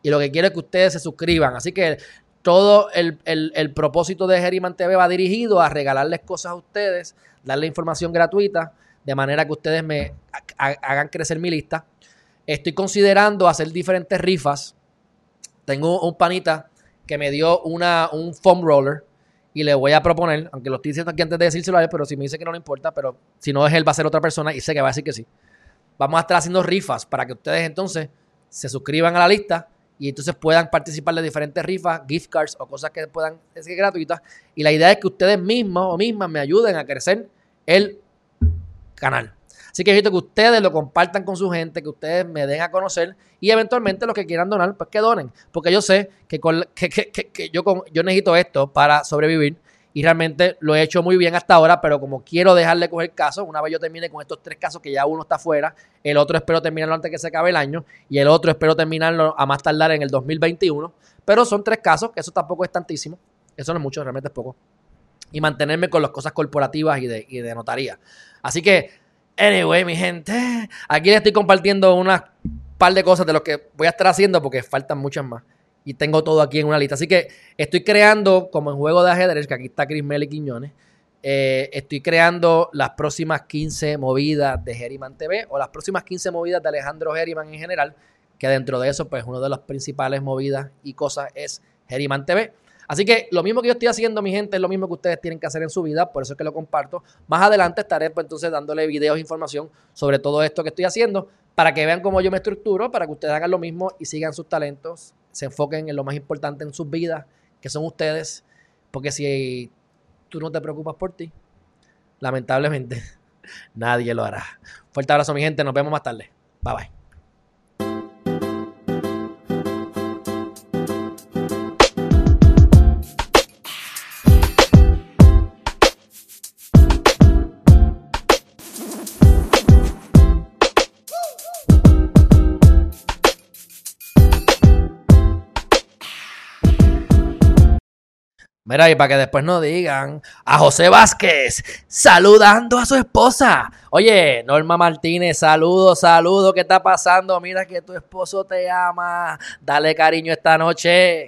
Y lo que quiero es que ustedes se suscriban. Así que todo el, propósito de Geriman TV va dirigido a regalarles cosas a ustedes, darle información gratuita, de manera que ustedes me hagan crecer mi lista. Estoy considerando hacer diferentes rifas. Tengo un panita que me dio una, un foam roller y le voy a proponer, aunque lo estoy diciendo aquí antes de decírselo a él, pero si me dice que no le importa, pero si no es él, va a ser otra persona y sé que va a decir que sí. Vamos a estar haciendo rifas para que ustedes entonces se suscriban a la lista y entonces puedan participar de diferentes rifas, gift cards o cosas que puedan ser gratuitas. Y la idea es que ustedes mismos o mismas me ayuden a crecer el canal. Así que visto que ustedes lo compartan con su gente, que ustedes me den a conocer y eventualmente los que quieran donar, pues que donen. Porque yo sé que, con, yo, yo necesito esto para sobrevivir y realmente lo he hecho muy bien hasta ahora, pero como quiero dejarle coger caso, una vez yo termine con estos tres casos que ya uno está fuera, el otro espero terminarlo antes que se acabe el año y el otro espero terminarlo a más tardar en el 2021, pero son tres casos, que eso tampoco es tantísimo, eso no es mucho, realmente es poco, y mantenerme con las cosas corporativas y de, y de notaría. Así que, anyway, mi gente, aquí les estoy compartiendo unas par de cosas de lo que voy a estar haciendo porque faltan muchas más y tengo todo aquí en una lista. Así que estoy creando, como en juego de ajedrez, que aquí está Chris Mel Quiñones, eh, estoy creando las próximas 15 movidas de Geriman TV o las próximas 15 movidas de Alejandro Geriman en general, que dentro de eso, pues, una de las principales movidas y cosas es Geriman TV. Así que lo mismo que yo estoy haciendo, mi gente, es lo mismo que ustedes tienen que hacer en su vida, por eso es que lo comparto. Más adelante estaré pues, entonces dándole videos información sobre todo esto que estoy haciendo, para que vean cómo yo me estructuro, para que ustedes hagan lo mismo y sigan sus talentos se enfoquen en lo más importante en sus vidas, que son ustedes, porque si tú no te preocupas por ti, lamentablemente nadie lo hará. Fuerte abrazo mi gente, nos vemos más tarde. Bye bye. Mira, y para que después no digan a José Vázquez saludando a su esposa. Oye, Norma Martínez, saludo, saludo, ¿qué está pasando? Mira que tu esposo te ama. Dale cariño esta noche.